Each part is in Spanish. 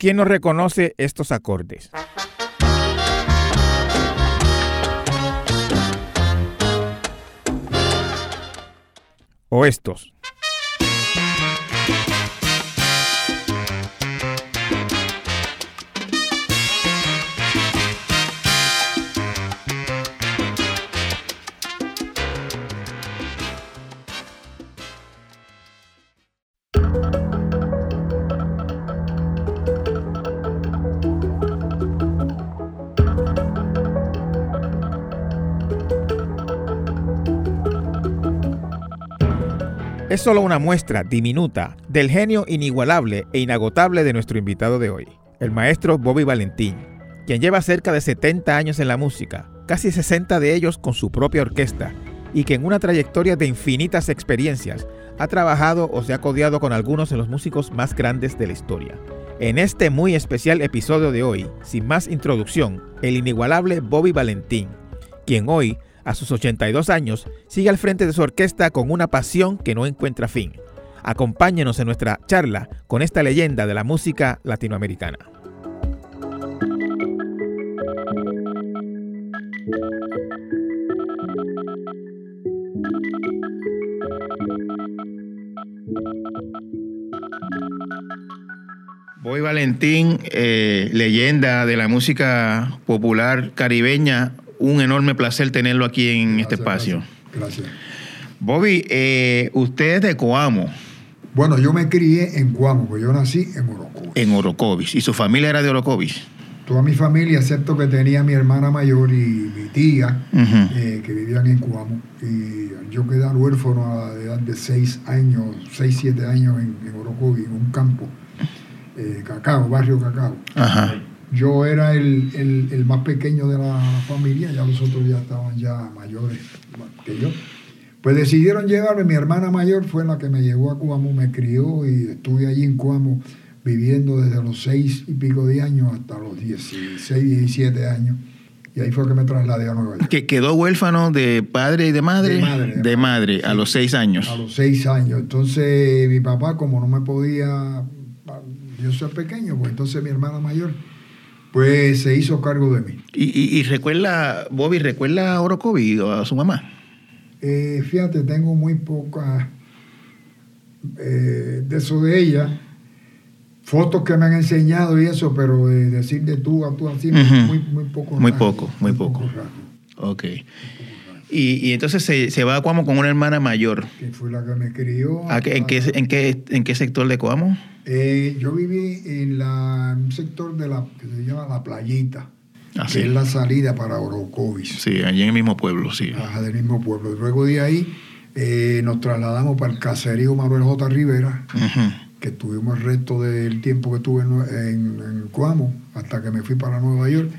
¿Quién nos reconoce estos acordes? O estos. Es solo una muestra diminuta del genio inigualable e inagotable de nuestro invitado de hoy, el maestro Bobby Valentín, quien lleva cerca de 70 años en la música, casi 60 de ellos con su propia orquesta, y que en una trayectoria de infinitas experiencias ha trabajado o se ha codiado con algunos de los músicos más grandes de la historia. En este muy especial episodio de hoy, sin más introducción, el inigualable Bobby Valentín, quien hoy a sus 82 años, sigue al frente de su orquesta con una pasión que no encuentra fin. Acompáñenos en nuestra charla con esta leyenda de la música latinoamericana. Boy Valentín, eh, leyenda de la música popular caribeña, un enorme placer tenerlo aquí en este espacio. Gracias. Bobby, eh, usted es de Coamo. Bueno, yo me crié en Coamo, porque yo nací en Orocovis. En Orocovis. ¿Y su familia era de Orocovis? Toda mi familia, excepto que tenía mi hermana mayor y mi tía, eh, que vivían en Coamo. Y yo quedé huérfano a la edad de seis años, seis, siete años en, Orocovis, en un campo, eh, Cacao, barrio Cacao. Ajá yo era el, más pequeño de la familia, ya los otros ya estaban ya mayores que yo. Pues decidieron llevarme, mi hermana mayor fue la que me llevó a Cuamo, me crió y estuve allí en Cuamo viviendo desde los seis y pico de años hasta los 16, 17 años. Y ahí fue que me trasladé a Nueva York. ¿Que quedó huérfano de padre y de madre? De madre. De, madre, a los seis años. A los seis años. Entonces mi papá, como no me podía, yo soy pequeño, pues entonces mi hermana mayor pues se hizo cargo de mí. ¿Y, recuerda, Bobby, recuerda a Orocovi a su mamá? Eh, fíjate, tengo muy poca eh, de eso de ella, fotos que me han enseñado y eso, pero de decir de tú a tú así, muy, muy poco. Muy poco, muy, poco. ok. Y, entonces se, va a Cuamo con una hermana mayor. Que fue la que me crió. en, qué, en, qué, ¿En qué sector de Cuamo? Eh, yo viví en, la, un sector de la, que se llama La Playita. Ah, que es la salida para Orocovis. Sí, allí en el mismo pueblo, sí. Ajá, del mismo pueblo. Luego de ahí eh, nos trasladamos para el caserío Manuel J. Rivera, que estuvimos el resto del tiempo que estuve en, en, Cuamo, hasta que me fui para Nueva York.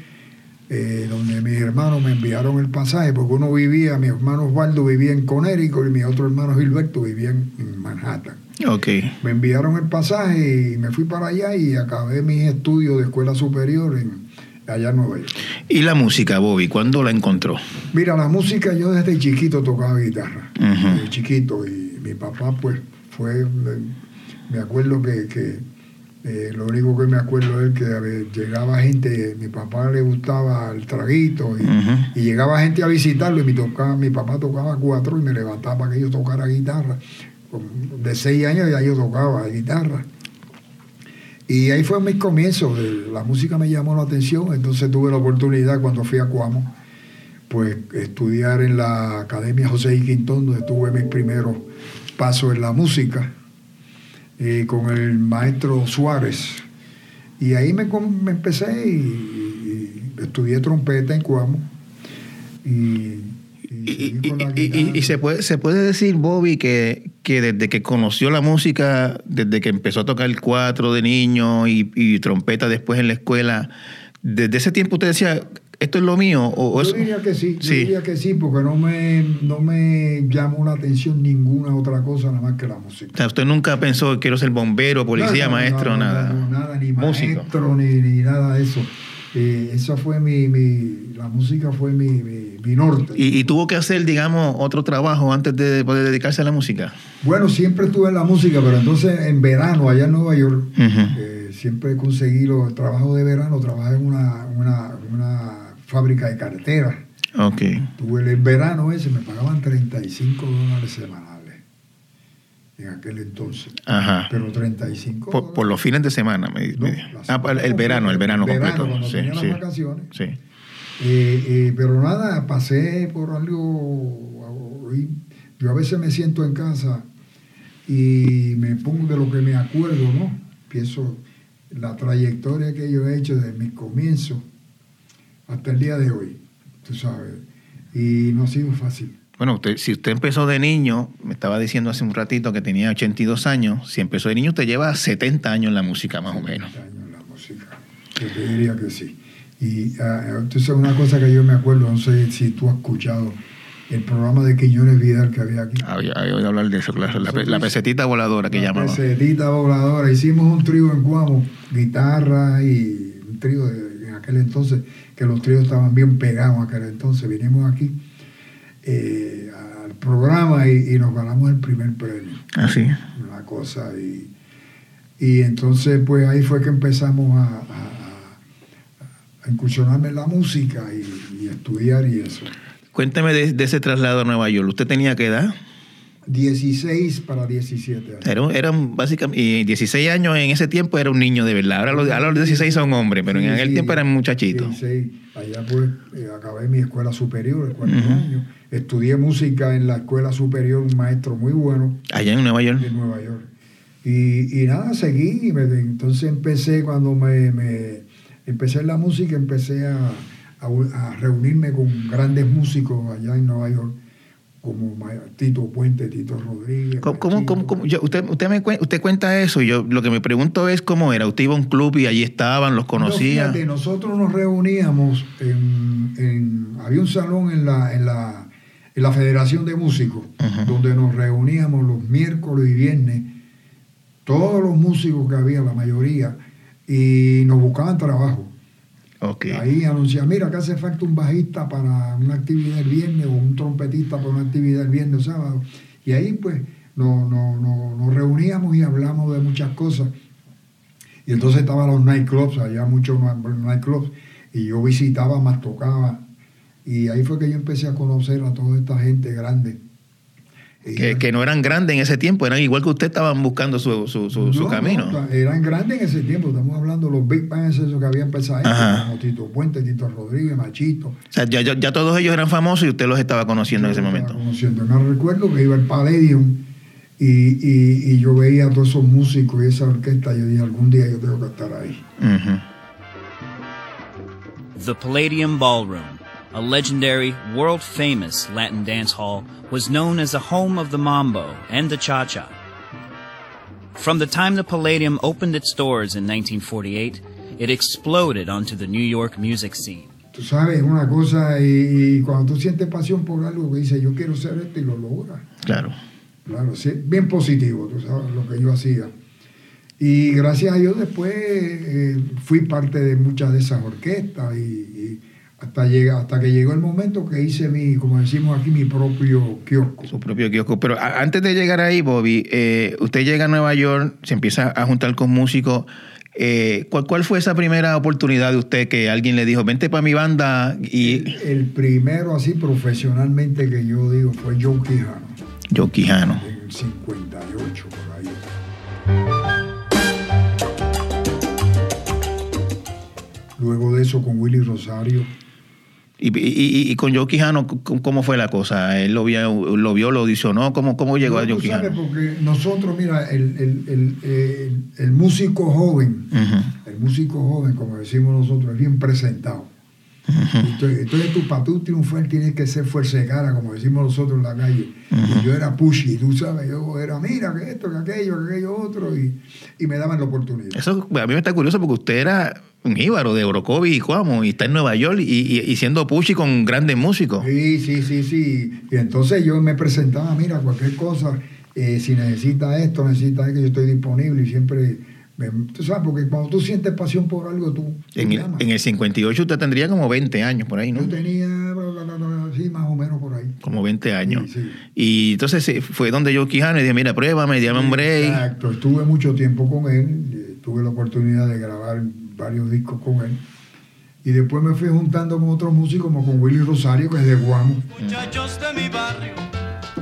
Eh, donde mis hermanos me enviaron el pasaje, porque uno vivía, mi hermano Osvaldo vivía en Conérico y mi otro hermano Gilberto vivía en Manhattan. Okay. Me enviaron el pasaje y me fui para allá y acabé mis estudios de escuela superior en, allá en Nueva York. ¿Y la música, Bobby? ¿Cuándo la encontró? Mira, la música yo desde chiquito tocaba guitarra. Desde chiquito. Y mi papá, pues, fue. Me acuerdo que, eh, lo único que me acuerdo es que llegaba gente, mi papá le gustaba el traguito y, llegaba gente a visitarlo y mi, tocaba, mi papá tocaba cuatro y me levantaba para que yo tocara guitarra. De seis años ya yo tocaba guitarra. Y ahí fue mis comienzos. La música me llamó la atención, entonces tuve la oportunidad cuando fui a Cuamo, pues estudiar en la Academia José I. Quintón, donde tuve mis primeros pasos en la música, eh, con el maestro Suárez. Y ahí me, empecé y, estudié trompeta en Cuamo. Y y, se, puede, se puede decir, Bobby, que, que desde que conoció la música, desde que empezó a tocar el cuatro de niño y, trompeta después en la escuela, desde ese tiempo usted decía, ¿esto es lo mío? O, yo diría que sí, yo diría que sí, porque no me, no me llamó la atención ninguna otra cosa nada más que la música. O sea, usted nunca pensó, quiero ser bombero, policía, maestro, nada. nada, ni maestro, ni, ni, nada de eso. Eh, esa fue mi, mi, la música fue mi mi norte. ¿Y, tuvo que hacer, digamos, otro trabajo antes de poder dedicarse a la música? Bueno, siempre estuve en la música, pero entonces en verano, allá en Nueva York, eh, siempre conseguí los trabajos de verano, trabajé en una, una, una fábrica de carteras. Ok. Tuve el verano ese, me pagaban 35 dólares semanales en aquel entonces. Ajá. Pero 35 Por, por los fines de semana, me, No, me- Ah, el verano, el verano completo. cuando sí, tenía sí. las vacaciones. Sí. Eh, eh, pero nada, pasé por algo. Yo a veces me siento en casa y me pongo de lo que me acuerdo, ¿no? Pienso la trayectoria que yo he hecho desde mis comienzos hasta el día de hoy, tú sabes. Y no ha sido fácil. Bueno, usted, si usted empezó de niño, me estaba diciendo hace un ratito que tenía 82 años, si empezó de niño, usted lleva 70 años en la música, más o menos. 70 años en la música. Yo te diría que sí. Y ah, entonces una cosa que yo me acuerdo, no sé si tú has escuchado el programa de Quiñones Vidal que había aquí. Había, había oído hablar de eso, claro, la, la pesetita voladora que La llamaba. pesetita voladora. Hicimos un trío en Guamo, guitarra y un trío de- en aquel entonces, que los tríos estaban bien pegados aquel entonces. Vinimos aquí eh, al programa y, y nos ganamos el primer premio. Así. Una cosa. Y, y entonces, pues ahí fue que empezamos a, a- a incursionarme en la música y, y estudiar y eso. Cuénteme de, de ese traslado a Nueva York. ¿Usted tenía qué edad? 16 para 17 años. Era, un- era un- básicamente, y 16 años en ese tiempo era un niño de verdad. Ahora los, ahora los 16 son hombres, pero en aquel sí, tiempo eran muchachitos. 16. Allá pues eh, acabé mi escuela superior, cuarto año. Estudié música en la escuela superior, un maestro muy bueno Allá en Nueva York. de Nueva York. Y, y nada, seguí. y me- entonces empecé, cuando me, me- empecé en la música, empecé a, a- a reunirme con grandes músicos allá en Nueva York, como Tito Puente, Tito Rodríguez. ¿Cómo, cómo- Machito. cómo- cómo? Yo- usted, usted, me, usted cuenta eso y yo lo que me pregunto es cómo era. Usted iba a un club y allí estaban, los No, conocía. fíjate, nosotros nos reuníamos en, en- había un salón en la, en la, en la Federación de Músicos, donde nos reuníamos los miércoles y viernes, todos los músicos que había, la mayoría, y nos buscaban trabajo. Ahí anunciaban, mira, acá hace falta un bajista para una actividad el viernes o un trompetista para una actividad el viernes o sábado. Y ahí pues nos, nos- nos- reuníamos y hablamos de muchas cosas. Y entonces estaban los nightclubs, había muchos ni- nightclubs, y yo visitaba, más tocaba. Y ahí fue que yo empecé a conocer a toda esta gente grande. Que, que no eran grandes en ese tiempo, eran igual que usted estaban buscando su, su, su, su No, camino. no, eran grandes en ese tiempo, estamos hablando de los big bands esos que había empezado como Tito Puente, Tito Rodríguez, Machito. O sea, ya, ya, ya todos ellos eran famosos y usted los estaba conociendo en ese momento. Conociendo. Me recuerdo que iba al Palladium y, y, y yo veía a todos esos músicos y esa orquesta. Yo dije, algún día yo tengo que estar ahí. The Palladium Ballroom, a legendary, world famous Latin dance hall, was known as the home of the mambo and the cha cha. From the time the Palladium opened its doors in 1948, it exploded onto the New York music scene. Tú sabes, una cosa, y, y cuando tú sientes pasión por algo, que dices, yo quiero ser esto y lo logras. Claro. Claro, sí, bien positivo, tú sabes, lo que yo hacía. Y gracias a Dios después eh, fui parte de muchas de esas orquestas y, y hasta, llega, hasta que llegó el momento que hice mi, como decimos aquí, mi propio kiosco. Su propio kiosco. Pero antes de llegar ahí, Bobby, eh, usted llega a Nueva York, se empieza a juntar con músicos. Eh, ¿cuál, ¿Cuál fue esa primera oportunidad de usted que alguien le dijo, vente para mi banda? Y El, el primero así profesionalmente que yo digo fue Joe Quijano, yo, Quijano. en el 58 por ahí. Luego de eso con Willy Rosario. Y, y- y- con Joe Quijano, ¿cómo fue la cosa? ¿Él lo vio, lo, vio, lo audicionó? ¿Cómo, cómo llegó a No, Joe tú sabes, Quijano? porque nosotros, mira, el, el- el- el- músico joven, Ujú, el músico joven, como decimos nosotros, es bien presentado. Entonces, entonces tú, para tú triunfar tienes que ser fuerza de cara, como decimos nosotros en la calle. Y yo era pushy, tú sabes, yo era, mira, que esto, que aquello, que aquello otro, y, y me daban la oportunidad. Eso a mí me está curioso porque usted era un íbaro de Orocovi y Cuamo y está en Nueva York y, y- y siendo pushy con grandes músicos. Sí, sí, sí, sí. Y entonces yo me presentaba, mira, cualquier cosa, eh, si necesita esto, necesita esto, yo estoy disponible y siempre, tú sabes, porque cuando tú sientes pasión por algo, tú, En el, en el 58 usted tendría como 20 años por ahí, ¿no? Yo tenía, sí, más o menos por ahí. Como 20 años. Sí, sí. Y entonces eh, fue donde yo Quijano y dije, mira, pruébame, llame un break. Exacto, estuve mucho tiempo con él, eh, tuve la oportunidad de grabar varios discos con él. Y después me fui juntando con otros músicos, como con Willy Rosario, que es de Guamo. Muchachos de mi barrio,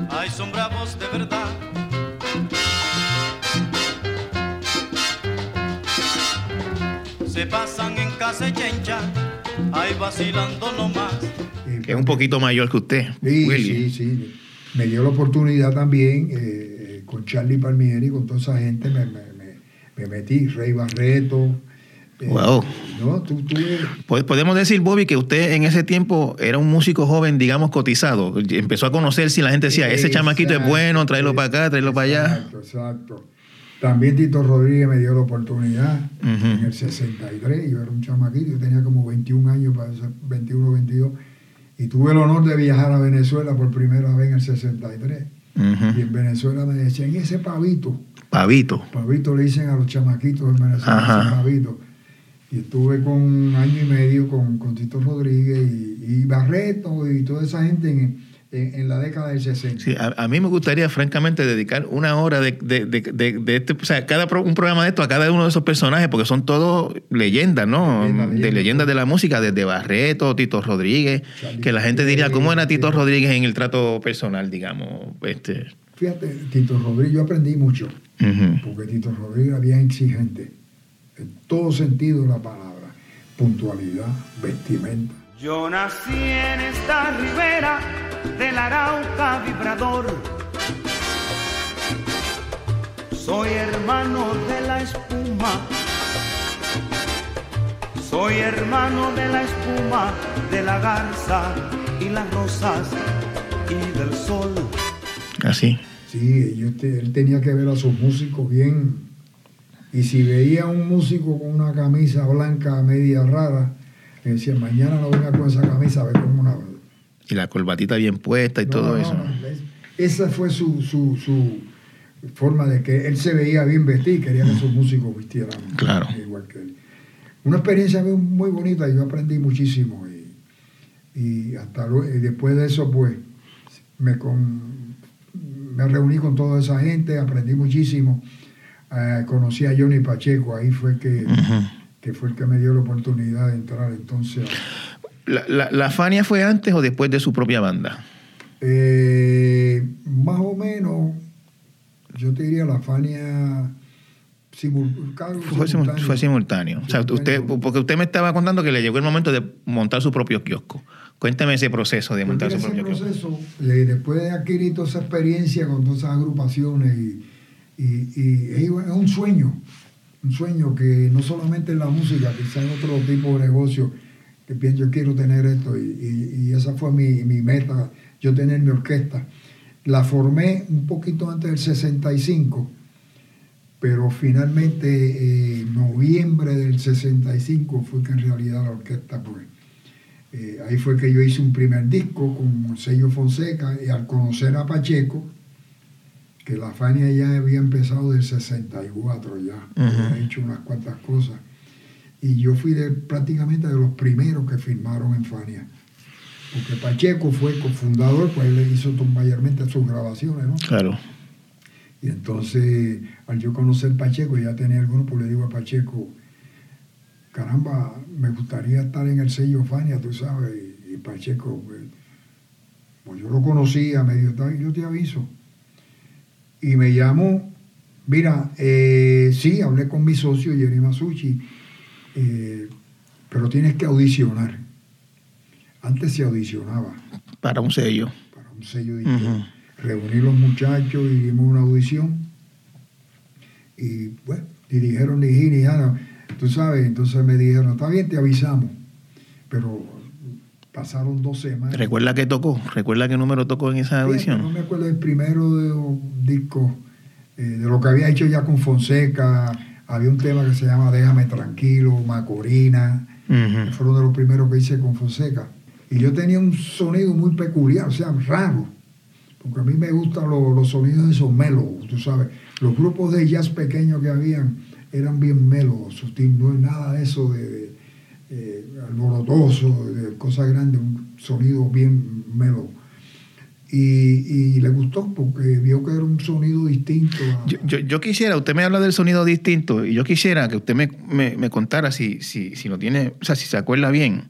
ay, son bravos de verdad. Se pasan en casa chencha, ay, vacilando nomás. Que es un poquito mayor que usted, Sí, Willy. sí, sí. Me dio la oportunidad también, eh, eh, con Charlie Palmieri, con toda esa gente, me, me- me- me metí, Rey Barreto. eh, Wow. No, tú, tú eres- Pues podemos decir, Bobby, que usted en ese tiempo era un músico joven, digamos, cotizado. Empezó a conocerse y la gente decía, ese chamaquito es bueno, tráelo para acá, tráelo para allá. Exacto, exacto. También Tito Rodríguez me dio la oportunidad Ujú. en el 63. Yo era un chamaquito, yo tenía como 21 años, para ser 21, 22. Y tuve el honor de viajar a Venezuela por primera vez en el 63. Y Ujú. en Venezuela me decían, ese pavito. Pavito. Pavito le dicen a los chamaquitos en Venezuela, Ajá. ese pavito. Y estuve con un año y medio con, con Tito Rodríguez y, y Barreto y toda esa gente en, en- en la década del 60. Sí, a, a mí me gustaría, francamente, dedicar una hora de, de- de- de- este, o sea, cada pro- un programa de esto a cada uno de esos personajes, porque son todos leyendas, ¿no? Leyenda, de leyenda. leyendas de la música, desde Barreto, Tito Rodríguez, Charlie que la gente diría, ¿cómo era Tito Rodríguez. En el trato personal, digamos? Este, Fíjate, Tito Rodríguez, yo aprendí mucho, porque Tito Rodríguez era bien exigente, en todo sentido de la palabra. Puntualidad, vestimenta. Yo nací en esta ribera del Arauca vibrador. Soy hermano de la espuma. Soy hermano de la espuma, de la garza y las rosas y del sol. Así. Sí, yo te- él tenía que ver a sus músicos bien. Y si veía a un músico con una camisa blanca media rara, le decía, mañana no venga con esa camisa, ve con una... Y la corbatita bien puesta y No, todo no, eso. no, es- Esa fue su, su, su forma de que él se veía bien vestido y quería que sus músicos vistieran Claro. igual que él. Una experiencia muy, bonita, yo aprendí muchísimo y, y hasta lue- y después de eso pues me, con- me reuní con toda esa gente, aprendí muchísimo, Eh, conocí a Johnny Pacheco, ahí fue que. Que fue el que me dio la oportunidad de entrar entonces. la, la, ¿La Fania fue antes o después de su propia banda? Eh, más o menos, yo te diría la Fania simul- Fue, simul- fue simultáneo. O sea, usted, porque usted me estaba contando que le llegó el momento de montar su propio kiosco. Cuénteme ese proceso de Pues montar su ese propio kiosco. proceso, eh, después de adquirir toda esa experiencia con todas esas agrupaciones, y, y- y es un sueño, un sueño que no solamente en la música, quizás en otro tipo de negocio, que pienso yo quiero tener esto, y, y- esa fue mi, mi meta, yo tener mi orquesta. La formé un poquito antes del 65, pero finalmente en noviembre del 65 fue que en realidad la orquesta pues eh, ahí fue que yo hice un primer disco con sello Fonseca y al conocer a Pacheco, que la Fania ya había empezado del 64 ya, había hecho unas cuantas cosas. Y yo fui de, prácticamente de los primeros que firmaron en Fania. Porque Pacheco fue cofundador, pues él le hizo mayormente sus grabaciones, ¿no? Claro. Y entonces, al yo conocer Pacheco, ya tenía el grupo, le digo a Pacheco, caramba, me gustaría estar en el sello Fania, tú sabes, y, y Pacheco, pues, pues yo lo conocía, medio tal, yo te aviso. Y me llamó, mira, eh, sí, hablé con mi socio, Jerry Masucci, eh, pero tienes que audicionar. Antes se audicionaba Para un sello. para un sello de. Reuní los muchachos y dimos una audición. Y bueno, y dijeron ni ji ni ja, tú sabes, entonces me dijeron, está bien, te avisamos. Pero pasaron dos semanas. ¿Recuerda qué tocó? ¿Recuerda qué número tocó en esa audición? No me acuerdo el primero de los discos, eh, de lo que había hecho ya con Fonseca. Había un tema que se llama Déjame Tranquilo, Macorina. Ujú. Fueron de los primeros que hice con Fonseca. Y yo tenía un sonido muy peculiar, o sea, raro. Porque a mí me gustan los, los sonidos de esos melos, tú sabes. Los grupos de jazz pequeños que habían eran bien melos, no es nada de eso de, de, eh, alborotoso, cosas grandes, un sonido bien melo. y, le gustó porque vio que era un sonido distinto. Yo, quisiera, usted me habla del sonido distinto y yo quisiera que usted me, me, contara si, si, si lo tiene, o sea, si se acuerda bien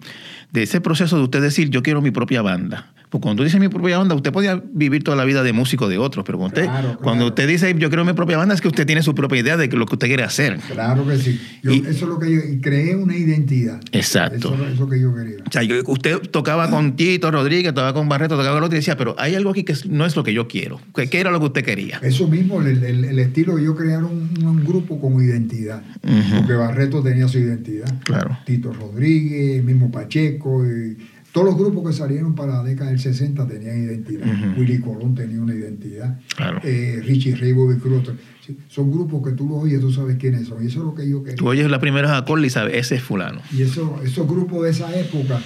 de ese proceso de usted decir yo quiero mi propia banda. Pues cuando dice mi propia banda, usted podía vivir toda la vida de músico de otros, pero cuando, usted, cuando usted dice yo quiero mi propia banda, es que usted tiene su propia idea de lo que usted quiere hacer. Claro que sí. eso es lo que yo creé una identidad. Exacto. Eso es lo que yo quería. O sea, usted tocaba con Tito Rodríguez, tocaba con Barreto, tocaba con otro y decía, pero hay algo aquí que no es lo que yo quiero. ¿Qué, era lo que usted quería? Eso mismo, el, el, estilo de yo crear un, un, grupo con identidad. Porque Barreto tenía su identidad. Claro. Tito Rodríguez, mismo Pacheco. Y, todos los grupos que salieron para la década del 60 tenían identidad. Willy Colón tenía una identidad. Eh, Richie Ray, Bobby Cruz. son grupos que tú los oyes, tú sabes quiénes son. Y eso es lo que yo quería. Tú oyes la primera acordes y sabes, ese es fulano. Y eso, esos grupos de esa época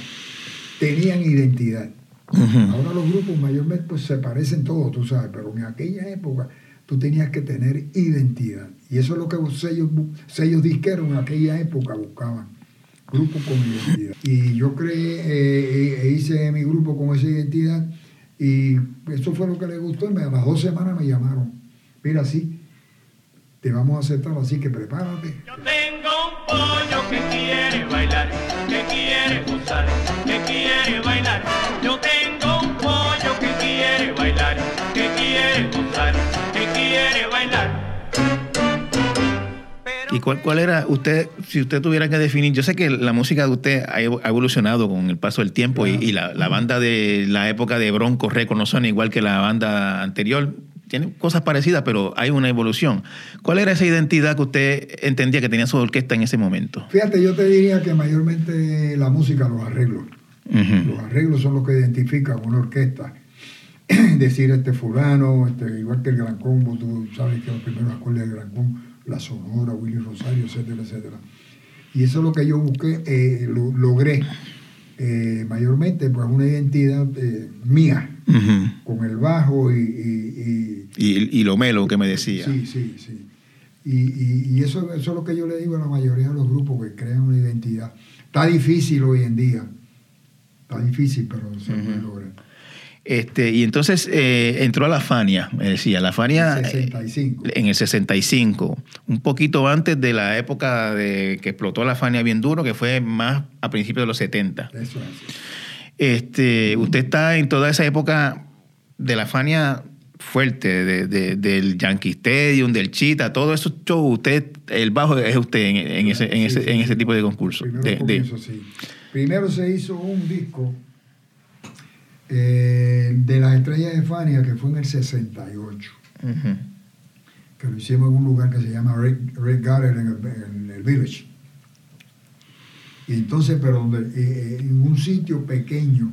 tenían identidad. Ahora los grupos mayormente pues, se parecen todos, tú sabes, pero en aquella época tú tenías que tener identidad. Y eso es lo que los sellos, sellos disqueros en aquella época buscaban grupo con identidad. Y yo creé, eh, eh, hice mi grupo con esa identidad y eso fue lo que le gustó. Y a las dos semanas me llamaron. Mira, sí, te vamos a aceptar, así que prepárate. Yo tengo un pollo que quiere bailar, que quiere gozar, que quiere bailar. Yo tengo un pollo que quiere bailar, que ¿Y cuál, cuál era usted, si usted tuviera que definir? Yo sé que la música de usted ha evolucionado con el paso del tiempo y, la, banda de la época de Bronco Records no igual que la banda anterior. Tienen cosas parecidas, pero hay una evolución. ¿Cuál era esa identidad que usted entendía que tenía su orquesta en ese momento? Fíjate, yo te diría que mayormente la música, los arreglos. Los arreglos son los que identifican una orquesta. Decir este fulano, este, igual que el Gran Combo, tú sabes que los primeros acordes del Gran Combo la Sonora, Willy Rosario, etcétera, etcétera. Y eso es lo que yo busqué, eh, logré eh, mayormente, pues una identidad eh, mía, con el bajo y y, lo melo que me decía. Sí, sí, sí. Y, eso, eso, es lo que yo le digo a la mayoría de los grupos que crean una identidad. Está difícil hoy en día, está difícil, pero se puede lograr. Este, y entonces eh, entró a la Fania, me decía, la Fania en el 65, un poquito antes de la época de que explotó la Fania bien duro, que fue más a principios de los 70. Eso es. Este, usted está en toda esa época de la Fania fuerte, del Yankee Stadium, del Chita, todo eso usted, el bajo es usted en, ese, en, ese, en ese tipo de concurso. Primero se hizo un disco eh, de las estrellas de Fania, que fue en el 68, que lo hicimos en un lugar que se llama Red, Garden en el, Village. Y entonces, pero donde, eh, eh, en un sitio pequeño,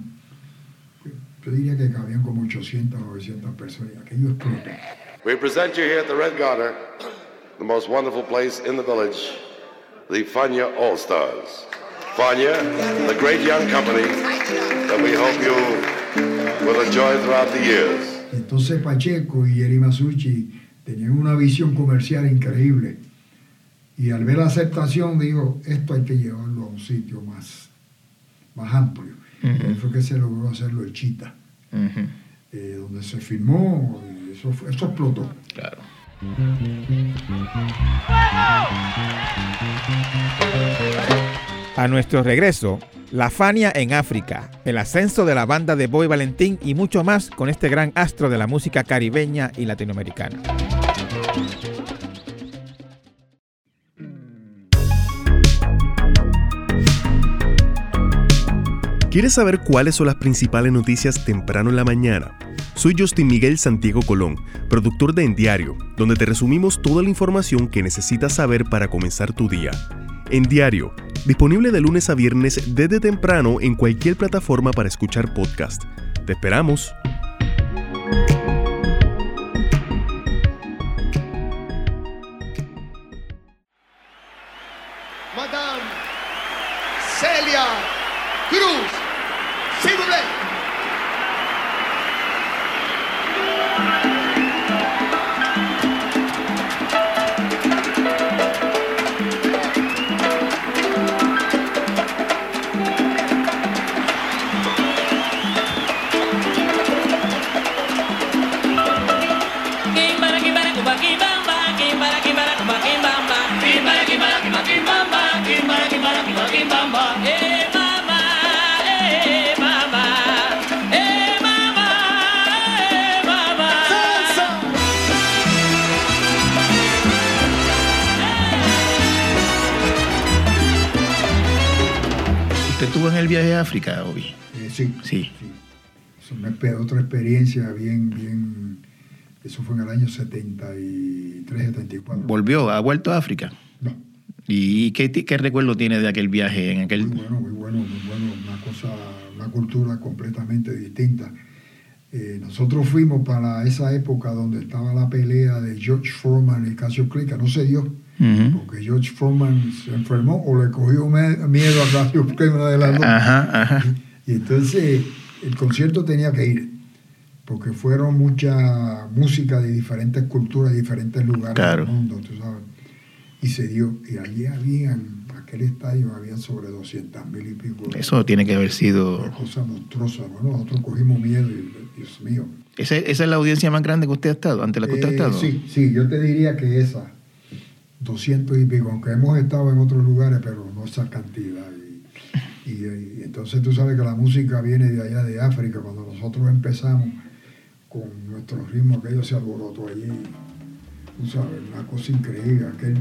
yo diría que cabían como 800 o 900 personas, aquello explotó. We present you here at the Red Garter, the most wonderful place in the village, the Fania All Stars. Fania, the great young company that we hope you entonces Pacheco y Eri Masucci tenían una visión comercial increíble. Y al ver la aceptación, digo, esto hay que llevarlo a un sitio más, más amplio. Uh fue que se logró hacerlo el Chita, eh, donde se filmó, eso, eso explotó. Claro. A nuestro regreso, la Fania en África, el ascenso de la banda de Boy Valentín y mucho más con este gran astro de la música caribeña y latinoamericana. ¿Quieres saber cuáles son las principales noticias temprano en la mañana? Soy Justin Miguel Santiago Colón, productor de En Diario, donde te resumimos toda la información que necesitas saber para comenzar tu día. En Diario, disponible de lunes a viernes desde temprano en cualquier plataforma para escuchar podcast. Te esperamos. Estuvo en el viaje a África, Obi? Eh, sí, Sí. Es una otra experiencia bien, bien. Eso fue en el año 73, 74. ¿Volvió? ¿Ha vuelto a África? No, ¿Y qué, qué recuerdo tiene de aquel viaje en aquel...? muy bueno, nosotros fuimos para esa época donde estaba la pelea de George Foreman y Casio que no se dio, porque George Foreman se enfermó o le cogió miedo a Casio una de las dos. Ajá, ajá. Y entonces el concierto tenía que ir, porque fueron mucha música de diferentes culturas, de diferentes lugares Claro. del mundo, tú sabes. Y se dio, y allí habían, aquel estadio había sobre 200 mil y pico. Eso tiene que haber Una sido... cosa monstruosa. Bueno, nosotros cogimos miedo y, Dios mío. ¿Esa, esa es la audiencia más grande que usted ha estado, ante la que usted ha Eh, estado? sí, sí, yo te diría que esa, 200 y pico, aunque hemos estado en otros lugares, pero no esa cantidad. Y, y- y entonces tú sabes que la música viene de allá de África. Cuando nosotros empezamos con nuestro ritmo, aquello se alborotó allí. Tú sabes, una cosa increíble. Aquel,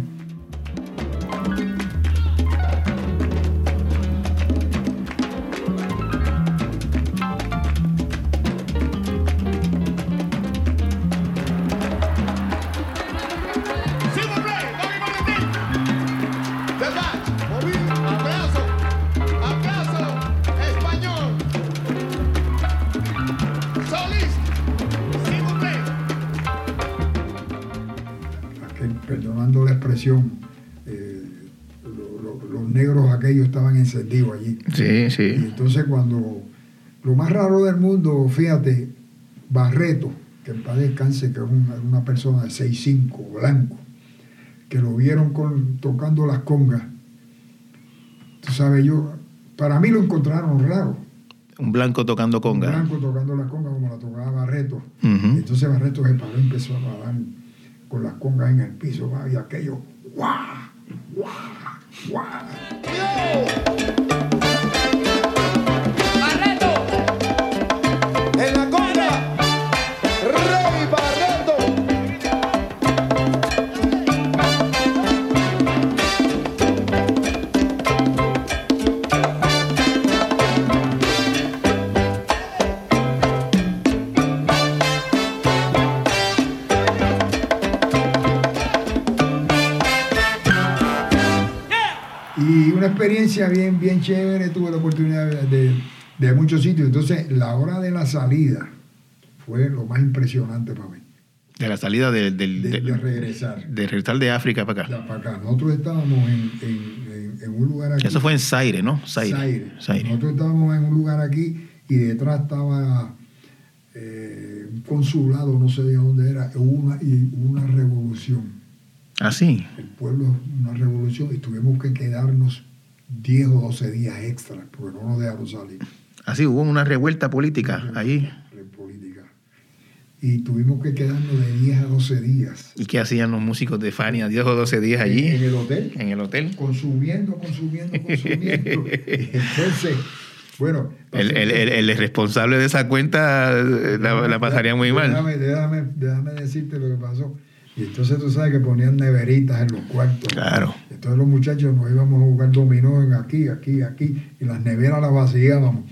encendidos allí. Sí, Y sí. entonces cuando lo más raro del mundo, fíjate, Barreto, que en paz descanse, que es una, una persona de 6'5, blanco, que lo vieron con, tocando las congas. Tú sabes, yo, para mí lo encontraron raro. Un blanco tocando Un conga. blanco tocando las congas como la tocaba Barreto. Y entonces Barreto se paró y empezó a dar con las congas en el piso, y aquello, ¡guau! ¡guau! ¡Guau! En experiencia bien, bien chévere, tuve la oportunidad de, de, muchos sitios. Entonces, la hora de la salida fue lo más impresionante para mí, De la salida de, de regresar de regresar de África para acá. ya para acá. Nosotros estábamos en, en- en- en un lugar aquí. Eso fue en Zaire, ¿no? Zaire. Zaire. Zaire. Nosotros estábamos en un lugar aquí y detrás estaba eh, un consulado, no sé de dónde era, una, y una revolución. Ah, sí. El pueblo, una revolución, y tuvimos que quedarnos 10 o 12 días extra, porque no nos dejaron salir. Así hubo una revuelta política allí. En política. Y tuvimos que quedarnos de 10 a 12 días. ¿Y qué hacían los músicos de Fania 10 o 12 días allí? En, en el hotel. En el hotel. Consumiendo, consumiendo, consumiendo. Entonces, bueno. El, el- el- el responsable de esa cuenta eh, la, la pasaría muy mal. Déjame, déjame, déjame decirte lo que pasó. Y entonces tú sabes que ponían neveritas en los cuartos. Claro. Entonces los muchachos nos íbamos a jugar dominó en aquí, aquí, aquí, y las neveras las vaciábamos.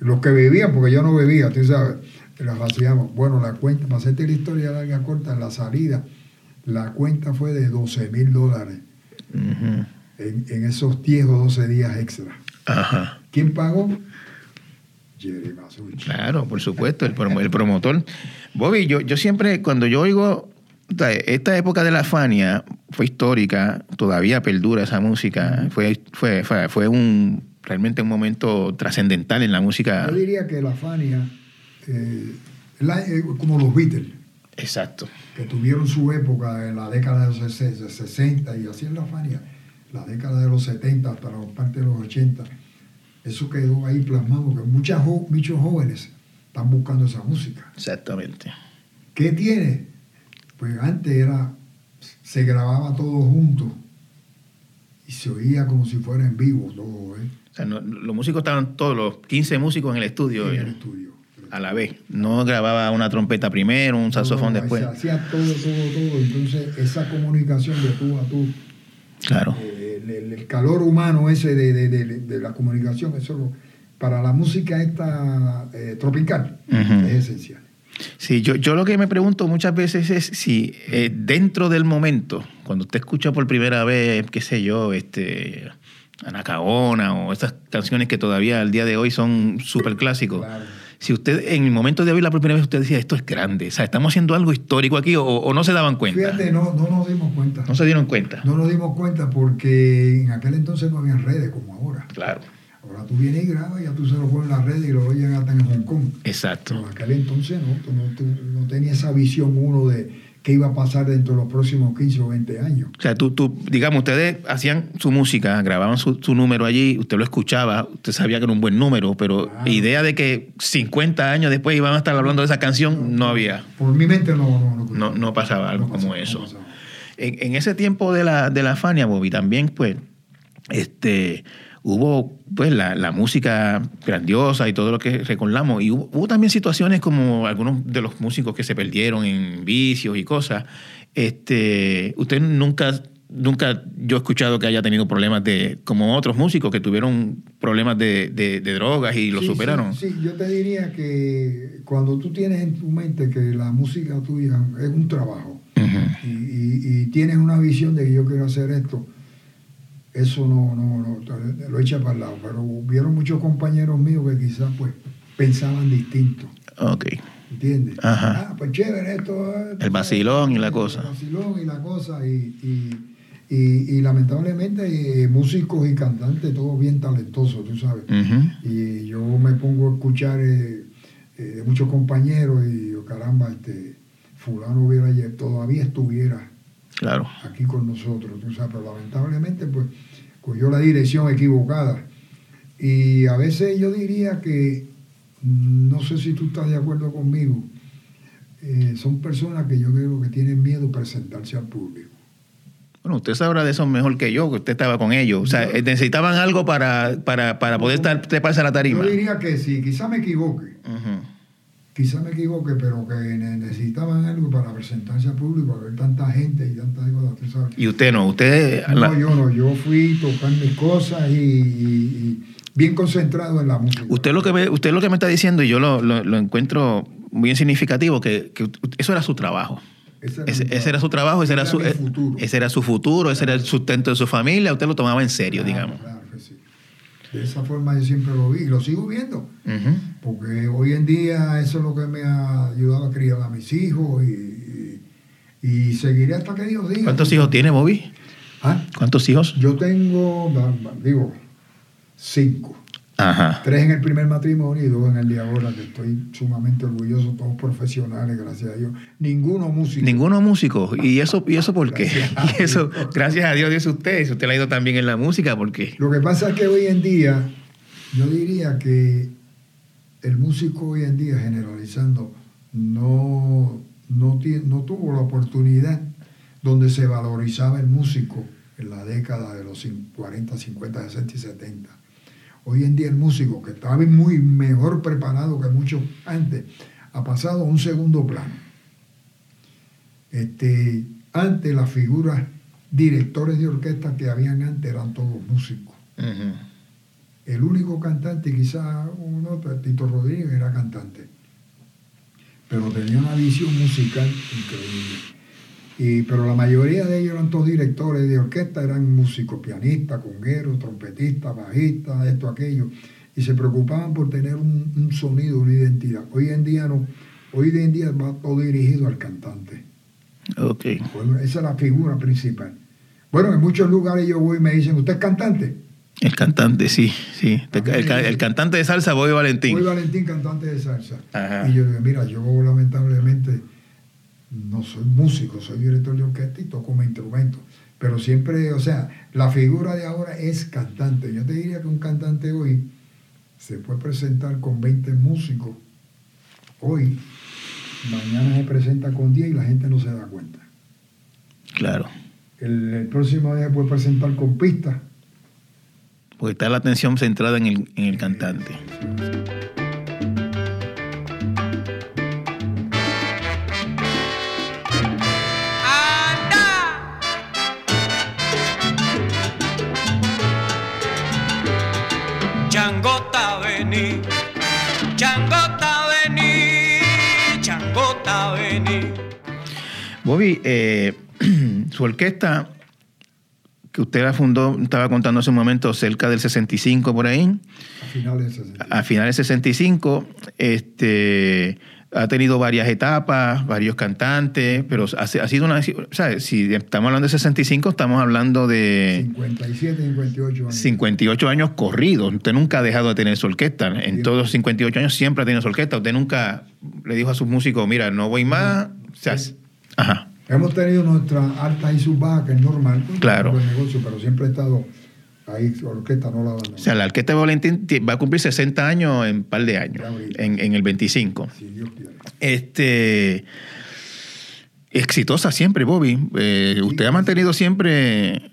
Los que bebían, porque yo no bebía, tú sabes, las vaciábamos. Bueno, la cuenta, para hacerte la historia larga corta, en la salida, la cuenta fue de 12 mil dólares en, en esos 10 o 12 días extra. Ajá. ¿Quién pagó? Jerry Masucci. Claro, por supuesto, el, promo- el promotor. Bobby, yo, yo siempre, cuando yo oigo, esta época de la Fania fue histórica, todavía perdura esa música, fue, fue, fue, fue un, realmente un momento trascendental en la música. Yo diría que la Fania, eh, la- eh, como los Beatles, Exacto. que tuvieron su época en la década de los ses- de 60 y así es la Fania, la década de los 70 hasta la parte de los 80. Eso quedó ahí plasmado, que muchas muchos jóvenes están buscando esa música. Exactamente. ¿Qué tiene? Pues antes era, se grababa todo junto y se oía como si fuera en vivo todo, ¿eh? O sea, no- los músicos estaban todos, los 15 músicos en el estudio en eh, el estudio. a la vez. No grababa una trompeta primero, un saxofón No, no, después. Se hacía todo, todo, todo. Entonces, esa comunicación de tú a tú, Claro. eh, el, calor humano ese de, de- de- de la comunicación, eso lo- para la música esta eh, tropical es esencial. Sí, yo, yo lo que me pregunto muchas veces es si eh, dentro del momento, cuando usted escucha por primera vez, qué sé yo, este Anacaona o estas canciones que todavía al día de hoy son súper clásicos, Claro. si usted en el momento de oír la primera vez usted decía, esto es grande, o sea, estamos haciendo algo histórico aquí o, o no se daban cuenta. Fíjate, no, no nos dimos cuenta. No se dieron cuenta. No nos dimos cuenta porque en aquel entonces no había redes como ahora. Claro, Ahora tú vienes y grabas ya tú se lo pones en las redes y lo oyen hasta en Hong Kong. Pero exacto. en aquel entonces no, tú no, tú no tenías esa visión uno de qué iba a pasar dentro de los próximos 15 o 20 años. O sea, tú, tú, digamos, ustedes hacían su música, grababan su, su número allí, usted lo escuchaba, usted sabía que era un buen número, pero Claro. idea de que 50 años después iban a estar hablando de esa canción, no había. Por mi mente no, no, no, No, no pasaba algo no como pasaba, eso. no pasaba. En, en ese tiempo de la, de la Fania, Bobby, también, pues, este, hubo pues la, la música grandiosa y todo lo que recordamos. Y hubo, hubo también situaciones como algunos de los músicos que se perdieron en vicios y cosas. Este, usted nunca, nunca yo he escuchado que haya tenido problemas de, como otros músicos que tuvieron problemas de, de- de drogas y lo Sí, superaron. Sí, sí, yo te diría que cuando tú tienes en tu mente que la música tuya es un trabajo y- y tienes una visión de que yo quiero hacer esto, eso no, no, no lo echa para el lado. Pero hubieron muchos compañeros míos que quizás pues pensaban distinto. Ok. ¿Entiendes? Ajá. Ah, pues chévere, esto. eh, El vacilón y la cosa. El vacilón y la cosa. Y, y, y- y lamentablemente eh, músicos y cantantes, todos bien talentosos, tú sabes. Y yo me pongo a escuchar eh, eh, de muchos compañeros y yo, caramba, este, fulano hubiera, todavía estuviera Claro. aquí con nosotros, tú sabes, pero lamentablemente pues cogió la dirección equivocada. Y a veces yo diría que, no sé si tú estás de acuerdo conmigo, eh, son personas que yo creo que tienen miedo a presentarse al público. Bueno, usted sabrá de eso mejor que yo, que usted estaba con ellos. O sea, eh, necesitaban algo para, para, para poder estar, treparse a la tarima. Yo diría que sí, quizá me equivoque, Ujú. Quizá me equivoque, pero que ne- necesitaban algo para presentarse al público, a ver tanta gente y tantas cosas, tú sabes. Y usted no, usted... No, la- yo no, yo fui mis cosas y, y- y bien concentrado en la música. usted, lo que me, usted lo que me está diciendo, y yo lo, lo- lo encuentro muy significativo, que, que eso era su trabajo. Ese era, Ese, mi ese era su trabajo, ese era, su, eh, futuro. ese era su futuro, ese era el sustento de su familia, usted lo tomaba en serio, Claro, digamos. Claro. De esa forma yo siempre lo vi y lo sigo viendo. Porque hoy en día eso es lo que me ha ayudado a criar a mis hijos y, y, y seguiré hasta que Dios diga. ¿Cuántos hijos tiene Bobby? ¿Ah? ¿Cuántos hijos? Yo tengo, digo, cinco. Ajá. Tres en el primer matrimonio y dos en el de ahora, que estoy sumamente orgulloso, todos profesionales, gracias a Dios. Ninguno músico. Ninguno músico. ¿Y eso, y eso por qué? Gracias a Y eso, Dios. gracias a Dios, dice usted. Si usted le ha ido también en la música, ¿por qué? Lo que pasa es que hoy en día, yo diría que el músico hoy en día, generalizando, no, no, tie- no tuvo la oportunidad donde se valorizaba el músico en la década de los cin- 40, 50, 60 y 70. Hoy en día el músico, que estaba muy mejor preparado que muchos antes, ha pasado a un segundo plano. Este, antes las figuras directores de orquesta que habían antes eran todos músicos. El único cantante, quizá uno, Tito Rodríguez, era cantante. Pero tenía una visión musical increíble. Y, pero la mayoría de ellos eran todos directores de orquesta, eran músicos, pianistas, congueros, trompetistas, bajistas, esto, aquello. Y se preocupaban por tener un, un sonido, una identidad. Hoy en día no. Hoy en día va todo dirigido al cantante. Ok. Bueno, esa es la figura principal. Bueno, en muchos lugares yo voy y me dicen, ¿usted es cantante? El cantante, sí, sí. El, el ca- el cantante de salsa, Bobby Valentín. Soy Valentín, cantante de salsa. Ajá. Y yo digo, mira, yo lamentablemente no soy músico, soy director de orquesta y toco mi instrumento. Pero siempre, o sea, la figura de ahora es cantante. Yo te diría que un cantante hoy se puede presentar con 20 músicos. Hoy, mañana se presenta con 10 y la gente no se da cuenta. Claro. El, el próximo día puede presentar con pistas. Porque está la atención centrada en el, en el cantante. Bobby, eh, su orquesta, que usted la fundó, estaba contando hace un momento, cerca del 65 por ahí, A finales de 60. a finales del 65, este, ha tenido varias etapas, varios cantantes, pero ha, ha sido una... o sea, Si estamos hablando de 65, estamos hablando de 57, 58 años. 58 años corridos. Usted nunca ha dejado de tener su orquesta. En todos los 58 años siempre ha tenido su orquesta. Usted nunca le dijo a sus músicos, mira, no voy más. O sea, ajá. Hemos tenido nuestras altas y sus bajas, que es normal. pues, Claro. el negocio, pero siempre he estado ahí, la orquesta no la abandonó. O sea, la orquesta de Valentín va a cumplir 60 años en un par de años, en, en el 25. si Dios quiere. Este, exitosa siempre, Bobby. Eh, usted ha mantenido siempre,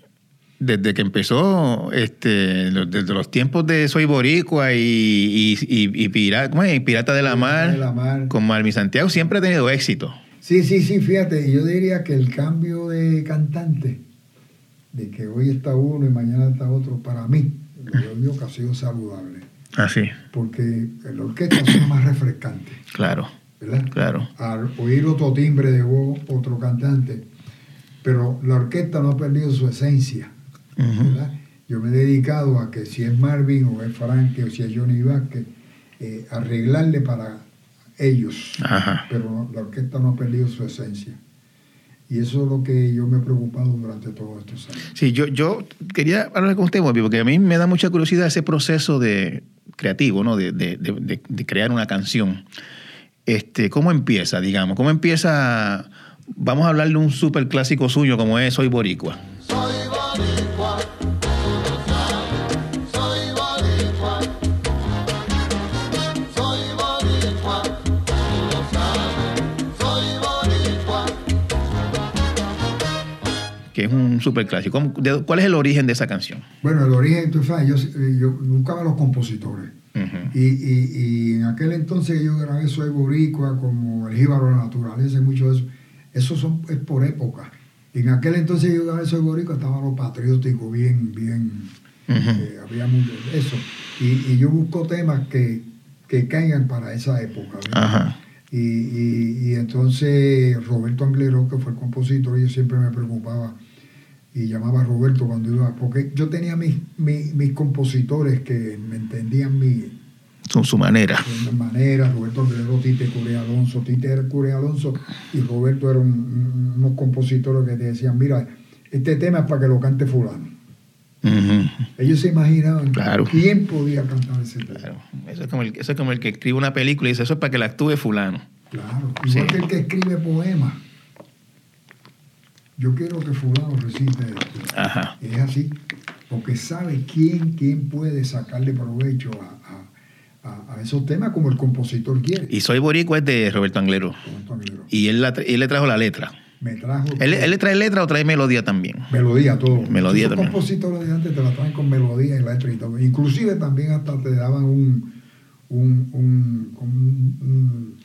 desde que empezó, este, desde los tiempos de Soy Boricua y, y, y- y Pira- ¿cómo es? Pirata de la Pirata Mar, de la Mar. con Marmi Santiago, siempre ha tenido éxito. Sí, sí, sí, fíjate, yo diría que el cambio de cantante, de que hoy está uno y mañana está otro, para mí, lo veo que ha sido saludable, Así, porque la orquesta suena más refrescante, claro, ¿verdad? claro. Al oír otro timbre de voz, otro cantante, pero la orquesta no ha perdido su esencia. Yo me he dedicado a que si es Marvin o es Frankie o si es Johnny Vázquez, eh, arreglarle para ellos Ajá. pero la orquesta no ha perdido su esencia. Y eso es lo que yo me he preocupado durante todos estos años. Sí, yo, yo quería hablar con usted, Bobby, porque a mí me da mucha curiosidad ese proceso de creativo, ¿no? De, de- de- de- de crear una canción. Este, ¿Cómo empieza, digamos? ¿Cómo empieza? Vamos a hablar de un súper clásico suyo como es Soy Boricua. Soy boricua, un súper clásico. ¿Cómo- de- ¿Cuál es el origen de esa canción? Bueno, el origen, tú sabes, yo, yo buscaba a los compositores. Y, y- y en aquel entonces yo grabé Soy Boricua, como El Jíbaro de la Naturaleza y mucho de eso, eso son, es por época. Y en aquel entonces yo grabé Soy Boricua, estaba lo patriótico bien, bien, eh, había mucho de eso. Y, y yo busco temas que, que caigan para esa época. Y, y- y entonces Roberto Anglero, que fue el compositor, yo siempre me preocupaba y llamaba a Roberto cuando iba, porque yo tenía mis, mis, mis compositores que me entendían mi, Su, su manera. mi manera, Roberto Anglero, Tite Cure Alonso, Tite era Cure Alonso y Roberto eran un- unos compositores que te decían, mira, este tema es para que lo cante fulano. Ellos se imaginaban Claro. quién podía cantar ese tema. Claro. Eso es, como el, eso es como el que escribe una película y dice, eso es para que la actúe fulano. Claro, igual Sí. que el que escribe poemas. Yo quiero que fulano recite esto. Ajá. Es así, porque sabe quién, quién puede sacarle provecho a, a- esos temas como el compositor quiere. Y Soy Boricua es de Roberto Anglero. Roberto Anglero. Y él, la le trajo la letra. Me trajo ¿Él, él le trae letra o trae melodía también? melodía todo. Melodía también. compositores de antes te la traen con melodía y letra y todo. Inclusive también hasta te daban un, un, un, un-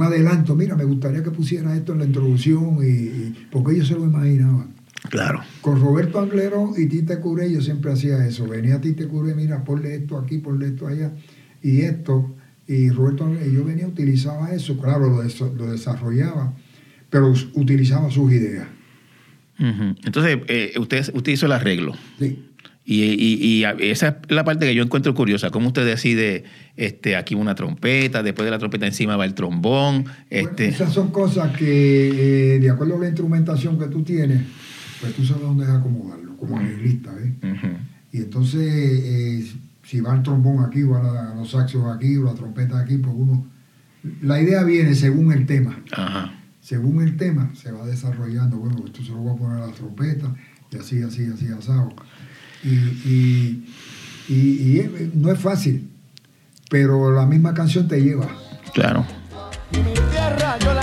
un- adelanto. Mira, me gustaría que pusiera esto en la introducción y, y- porque ellos se lo imaginaban. Claro. Con Roberto Anglero y Tite Curé yo siempre hacía eso. Venía Tite Curé, mira, ponle esto aquí, ponle esto allá y esto. Y Roberto Anglero, yo venía, utilizaba eso, claro, lo, des- lo desarrollaba, pero utilizaba sus ideas. Entonces, eh, usted, usted hizo el arreglo. Sí. Y, y- y a- esa es la parte que yo encuentro curiosa. ¿Cómo usted decide, este, aquí una trompeta, después de la trompeta encima va el trombón? Bueno, Este, esas son cosas que, eh, de acuerdo a la instrumentación que tú tienes, pues tú sabes dónde acomodarlo, como arreglista, ujú. Y entonces, eh, si va el trombón aquí, o a los saxos aquí, o la trompeta aquí, pues uno... La idea viene según el tema. Ajá. Según el tema, se va desarrollando. Bueno, esto se lo voy a poner a la trompeta, y así, así, así, asado. Y, y, y- y, eh, no es fácil, pero la misma canción te lleva. Claro. Y mi tierra yo la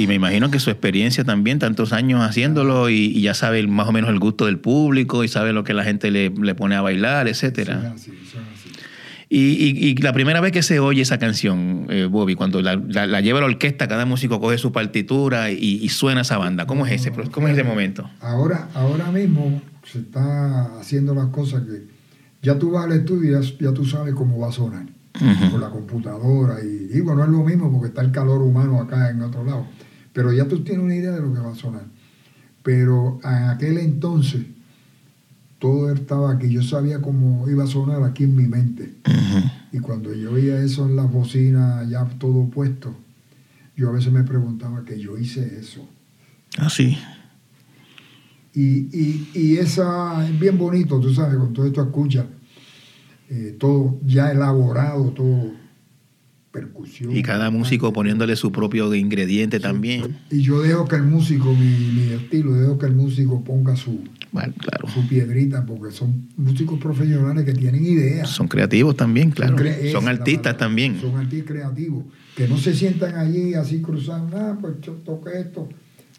Y me imagino que su experiencia también, tantos años haciéndolo y, y ya sabe más o menos el gusto del público y sabe lo que la gente le, le pone a bailar, etcétera. Y, y- y la primera vez que se oye esa canción, eh, Bobby, cuando la, la- la lleva la orquesta, cada músico coge su partitura y, suena esa banda. ¿Cómo es ese, cómo es ese momento? Ahora, ahora mismo se está haciendo las cosas que ya tú vas al estudio y ya, tú sabes cómo va a sonar. Ujú. Con la computadora. Y digo, no es lo mismo porque está el calor humano acá en otro lado. Pero ya tú tienes una idea de lo que va a sonar. Pero en aquel entonces, todo estaba aquí. Yo sabía cómo iba a sonar aquí en mi mente. Y cuando yo oía eso en las bocinas, ya todo puesto, yo a veces me preguntaba que yo hice eso. Ah, sí. Y, y, y esa es bien bonito, tú sabes, con todo esto escuchas, eh, todo ya elaborado, todo percusión. Y cada músico poniéndole su propio ingrediente también. Y yo dejo que el músico, mi, mi estilo, dejo que el músico ponga su, Bueno, claro. su piedrita, porque son músicos profesionales que tienen ideas. Son creativos también, claro. esa Son artistas también. Son artistas creativos, que no se sientan allí así cruzados, ah, pues yo toqué esto.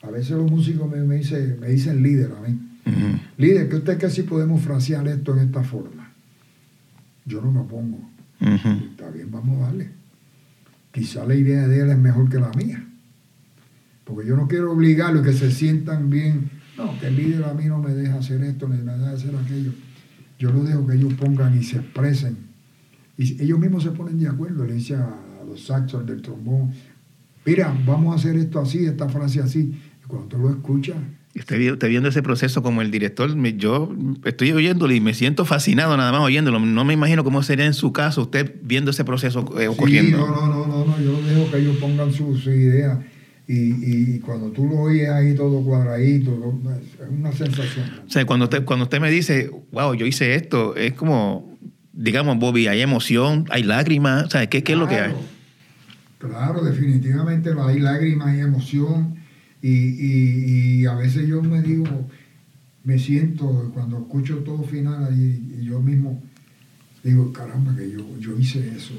A veces los músicos me, me, dicen, me dicen líder a mí. Líder, que usted que si podemos frasear esto en esta forma. Yo no me opongo. Ujú. Está bien, vamos a darle. Quizá la idea de él es mejor que la mía. Porque yo no quiero obligarlo que se sientan bien. No, que el líder a mí no me deja hacer esto, ni me deja hacer aquello. Yo lo dejo que ellos pongan y se expresen. Y ellos mismos se ponen de acuerdo. Le dicen a los saxos del trombón, mira, vamos a hacer esto así, esta frase así. Y cuando tú lo escuchas, Usted viendo ese proceso como el director, yo estoy oyéndolo y me siento fascinado nada más oyéndolo. No me imagino cómo sería en su caso usted viendo ese proceso eh, ocurriendo. Sí, no, no, no, no, no, yo dejo que ellos pongan su, su idea. Y, y cuando tú lo oyes ahí todo cuadradito, es una sensación. O sea, cuando usted, cuando usted me dice, wow, yo hice esto, es como, digamos, Bobby, hay emoción, hay lágrimas, o sea, ¿qué, qué es lo que hay? Claro, Claro, definitivamente hay lágrimas, hay emoción. Y, y- y a veces yo me digo, me siento, cuando escucho todo final, y, yo mismo digo, caramba, que yo, yo hice eso.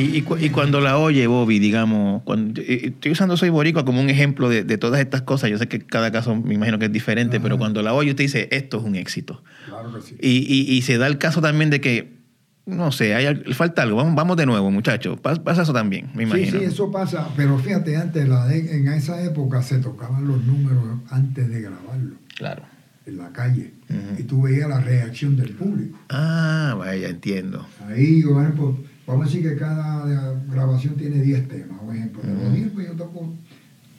Y, y cu- y cuando la oye Bobby, digamos, cuando, eh, estoy usando Soy Boricua como un ejemplo de, de todas estas cosas, yo sé que cada caso me imagino que es diferente, Ajá. pero cuando la oye usted dice, esto es un éxito. Claro que sí. Y, se da el caso también de que, no sé, hay, al- falta algo, vamos, vamos de nuevo, muchachos, Pas- pasa eso también, me Sí, imagino. sí, eso pasa, pero fíjate, antes, la de- en esa época se tocaban los números antes de grabarlo, Claro. en la calle, y tú veías la reacción del público. Ah, vaya, entiendo. Ahí, por ejemplo, vamos a decir que cada grabación tiene 10 temas, por ejemplo. De los Ujú. 10, pues yo toco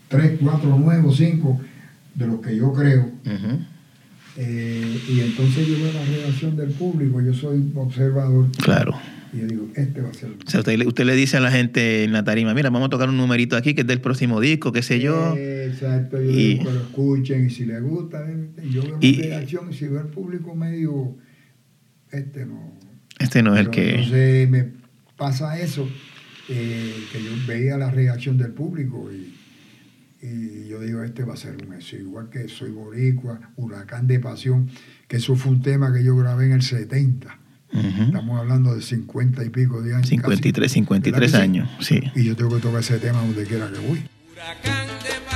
3, 4, 9, 5 de los que yo creo. Ujú. Eh, y entonces yo veo la reacción del público, yo soy observador, Claro. y yo digo, este va a ser el O sea, usted, le- usted le dice a la gente en la tarima, mira, vamos a tocar un numerito aquí que es del próximo disco, qué sé yo. Exacto, yo Y- digo que lo escuchen y si les gusta, yo veo Y- la reacción y si veo el público medio, este no. Este no es el Pero que... Entonces me pasa eso, eh, que yo veía la reacción del público y, y yo digo, este va a ser un éxito, igual que Soy Boricua, Huracán de Pasión, que eso fue un tema que yo grabé en el 70. Ujú. Estamos hablando de 50 y pico de años. 53, casi. 53 ¿Verdad que sí? años, sí. Y yo tengo que tocar ese tema donde quiera que voy. Huracán de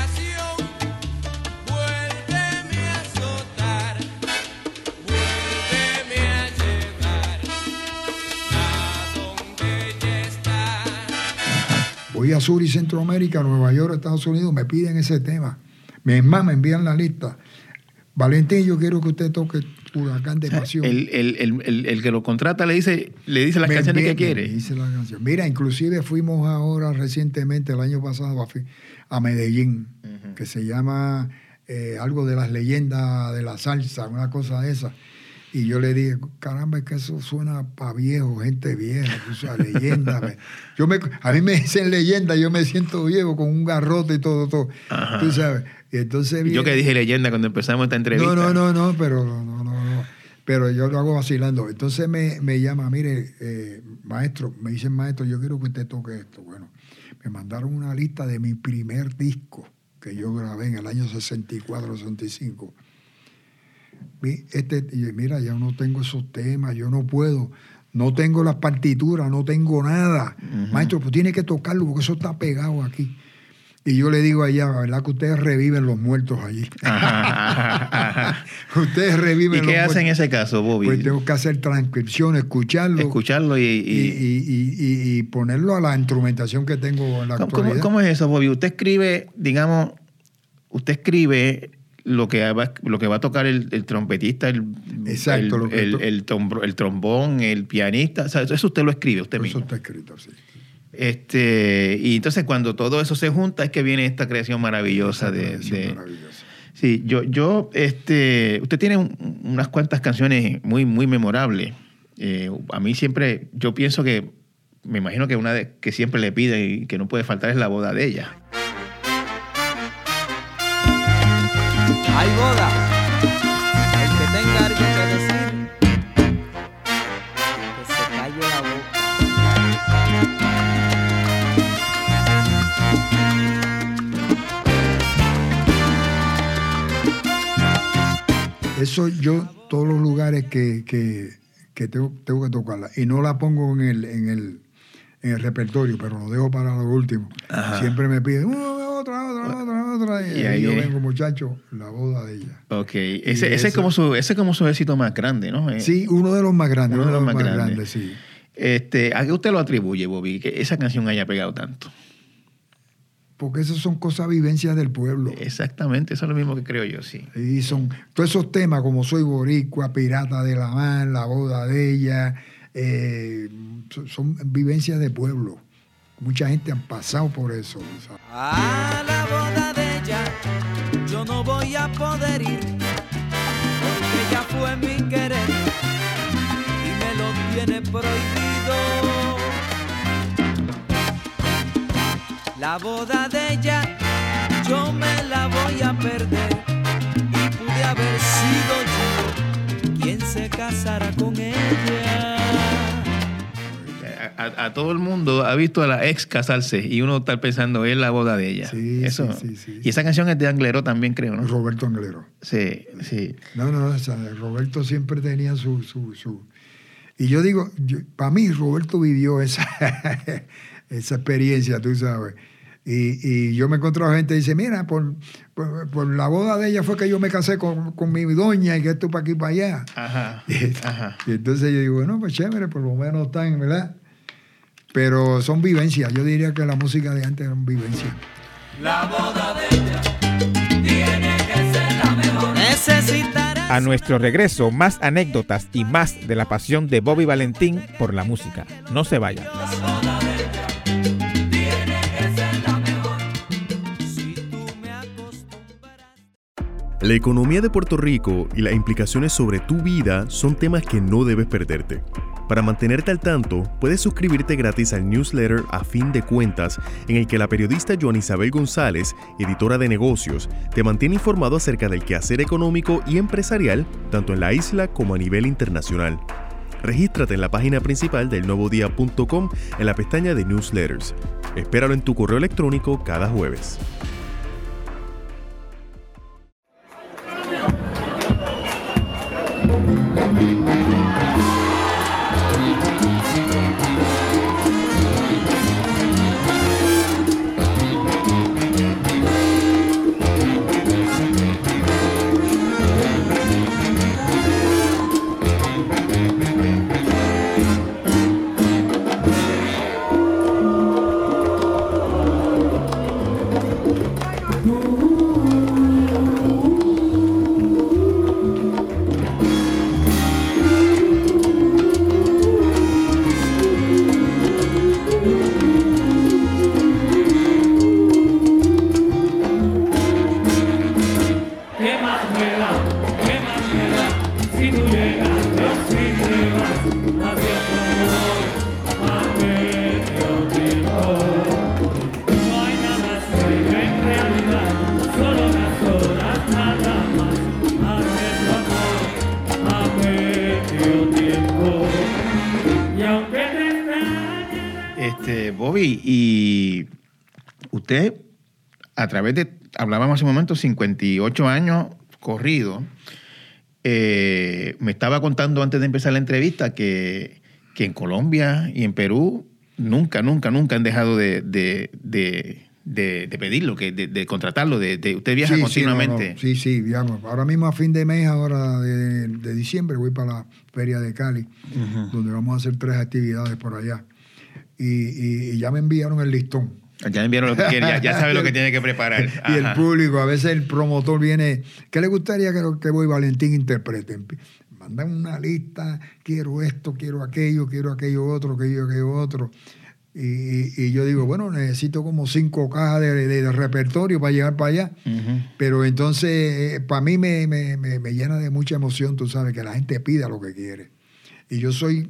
Voy a Sur y Centroamérica, Nueva York, Estados Unidos, me piden ese tema. Me, es más, me envían la lista. Valentín, yo quiero que usted toque Huracán de Pasión. el, el- el- el- que lo contrata le dice, le dice las Me canciones que quiere. me dice la canción. Mira, inclusive fuimos ahora recientemente, el año pasado, a, Medellín, que se llama eh, algo de las leyendas de la salsa, una cosa de esa. Y yo le dije, caramba, es que eso suena para viejo, gente vieja, tú sabes, leyenda. yo me, a mí me dicen leyenda, yo me siento viejo con un garrote y todo, todo. Ajá. Tú sabes. Y entonces Yo que dije leyenda cuando empezamos esta entrevista. no, no, no, no, pero no, no, no. pero yo lo hago vacilando. Entonces me, me llama, mire, eh, maestro, me dicen, maestro, yo quiero que usted toque esto. Bueno, me mandaron una lista de mi primer disco que yo grabé en el año 64, 65. Este, y mira, ya no tengo esos temas, yo no puedo, no tengo las partituras, no tengo nada. Maestro, pues tiene que tocarlo porque eso está pegado aquí. Y yo le digo allá, ¿verdad que ustedes reviven los muertos allí? ustedes reviven ¿Y los qué muertos. hace en ese caso, Bobby? Pues tengo que hacer transcripción, escucharlo Escucharlo y... y, y- ponerlo a la instrumentación que tengo en la ¿Cómo, cómo- actualidad. cómo es eso, Bobby? Usted escribe, digamos, usted escribe lo que va, lo que va a tocar el, el trompetista, el, Exacto, el, lo que el- to- el tombro- el trombón, el pianista. O sea, eso usted lo escribe usted Eso mismo. está escrito, sí. Este, y entonces cuando todo eso se junta es que viene esta creación maravillosa de... Es de- maravilloso. Sí, yo, yo, este, usted tiene un- unas cuantas canciones muy, muy memorables. Eh, a mí siempre, yo pienso que, me imagino que una de, que siempre le pide y que no puede faltar es la boda de ella. Hay boda. El que tenga algo que decir, que se calle la boca. Eso yo, todos los lugares que, que, que tengo, tengo que tocarla. Y no la pongo en el, en el, en el repertorio, pero lo dejo para lo último. Ajá. Siempre me piden "Uh, otra, otra, otra, otra. Y, Y ahí yo vengo, muchacho, la boda de ella. Ok, ese, ese es como su, ese es como su éxito más grande, ¿no? Eh, Sí, uno de los más grandes. Uno de los más grandes. sí. Este, ¿A qué usted lo atribuye, Bobby, que esa canción haya pegado tanto? Porque esas son cosas, vivencias del pueblo. Exactamente, eso es lo mismo que creo yo, sí. Y son todos esos temas como Soy Boricua, Pirata de la Mar, La Boda de ella, eh, son, vivencias de pueblo. Mucha gente han pasado por eso. ¿sabes? A la boda de ella yo no voy a poder ir, porque ella fue mi querer y me lo tiene prohibido. La boda de ella yo me la voy a perder y pude haber sido yo quien se casara con ella. A, todo el mundo ha visto a la ex casarse y uno está pensando en la boda de ella. Sí, Eso. sí, sí, sí. Y esa canción es de Anglero también, creo, ¿no? Roberto Anglero. Sí, sí. No, no, o sea, Roberto siempre tenía su... su, su- Y yo digo, para mí Roberto vivió esa, esa experiencia, tú sabes. Y, y yo me encontré a gente que dice, mira, por, por, por la boda de ella fue que yo me casé con, con mi doña y que esto para aquí y para allá. Ajá. Ajá. Y entonces yo digo, bueno, pues chévere, por lo menos están, ¿verdad? Pero son vivencias. Yo diría que la música de antes eran vivencias. Necesitaré A nuestro regreso, más anécdotas y más de la pasión de Bobby Valentín por la música. No se vayan. La economía de Puerto Rico y las implicaciones sobre tu vida son temas que no debes perderte. Para mantenerte al tanto, puedes suscribirte gratis al newsletter A Fin de Cuentas, en el que la periodista Joan Isabel González, editora de negocios, te mantiene informado acerca del quehacer económico y empresarial, tanto en la isla como a nivel internacional. Regístrate en la página principal del en la pestaña de newsletters. Espéralo en tu correo electrónico cada jueves. Un momento, 58 años corrido, eh, me estaba contando antes de empezar la entrevista que, que en Colombia y en Perú nunca, nunca, nunca han dejado de, de, de- pedirlo, que, de, contratarlo, de, usted viaja Sí, sí, continuamente. no, no. Sí, sí. Ahora mismo a fin de mes, ahora de, diciembre, voy para la Feria de Cali, donde vamos a hacer tres actividades por allá. Y, y- y ya me enviaron el listón. Ya enviaron lo que quiere, ya, sabe lo que tiene que preparar. Y el público, a veces el promotor viene, ¿qué le gustaría que, que Boy Valentín interprete? Mandan una lista, quiero esto, quiero aquello, quiero aquello otro, aquello, aquello otro. Y, y- yo digo, bueno, necesito como cinco cajas de, de- de repertorio para llegar para allá. Pero entonces, para mí me, me- me- me llena de mucha emoción, tú sabes, que la gente pida lo que quiere. Y yo soy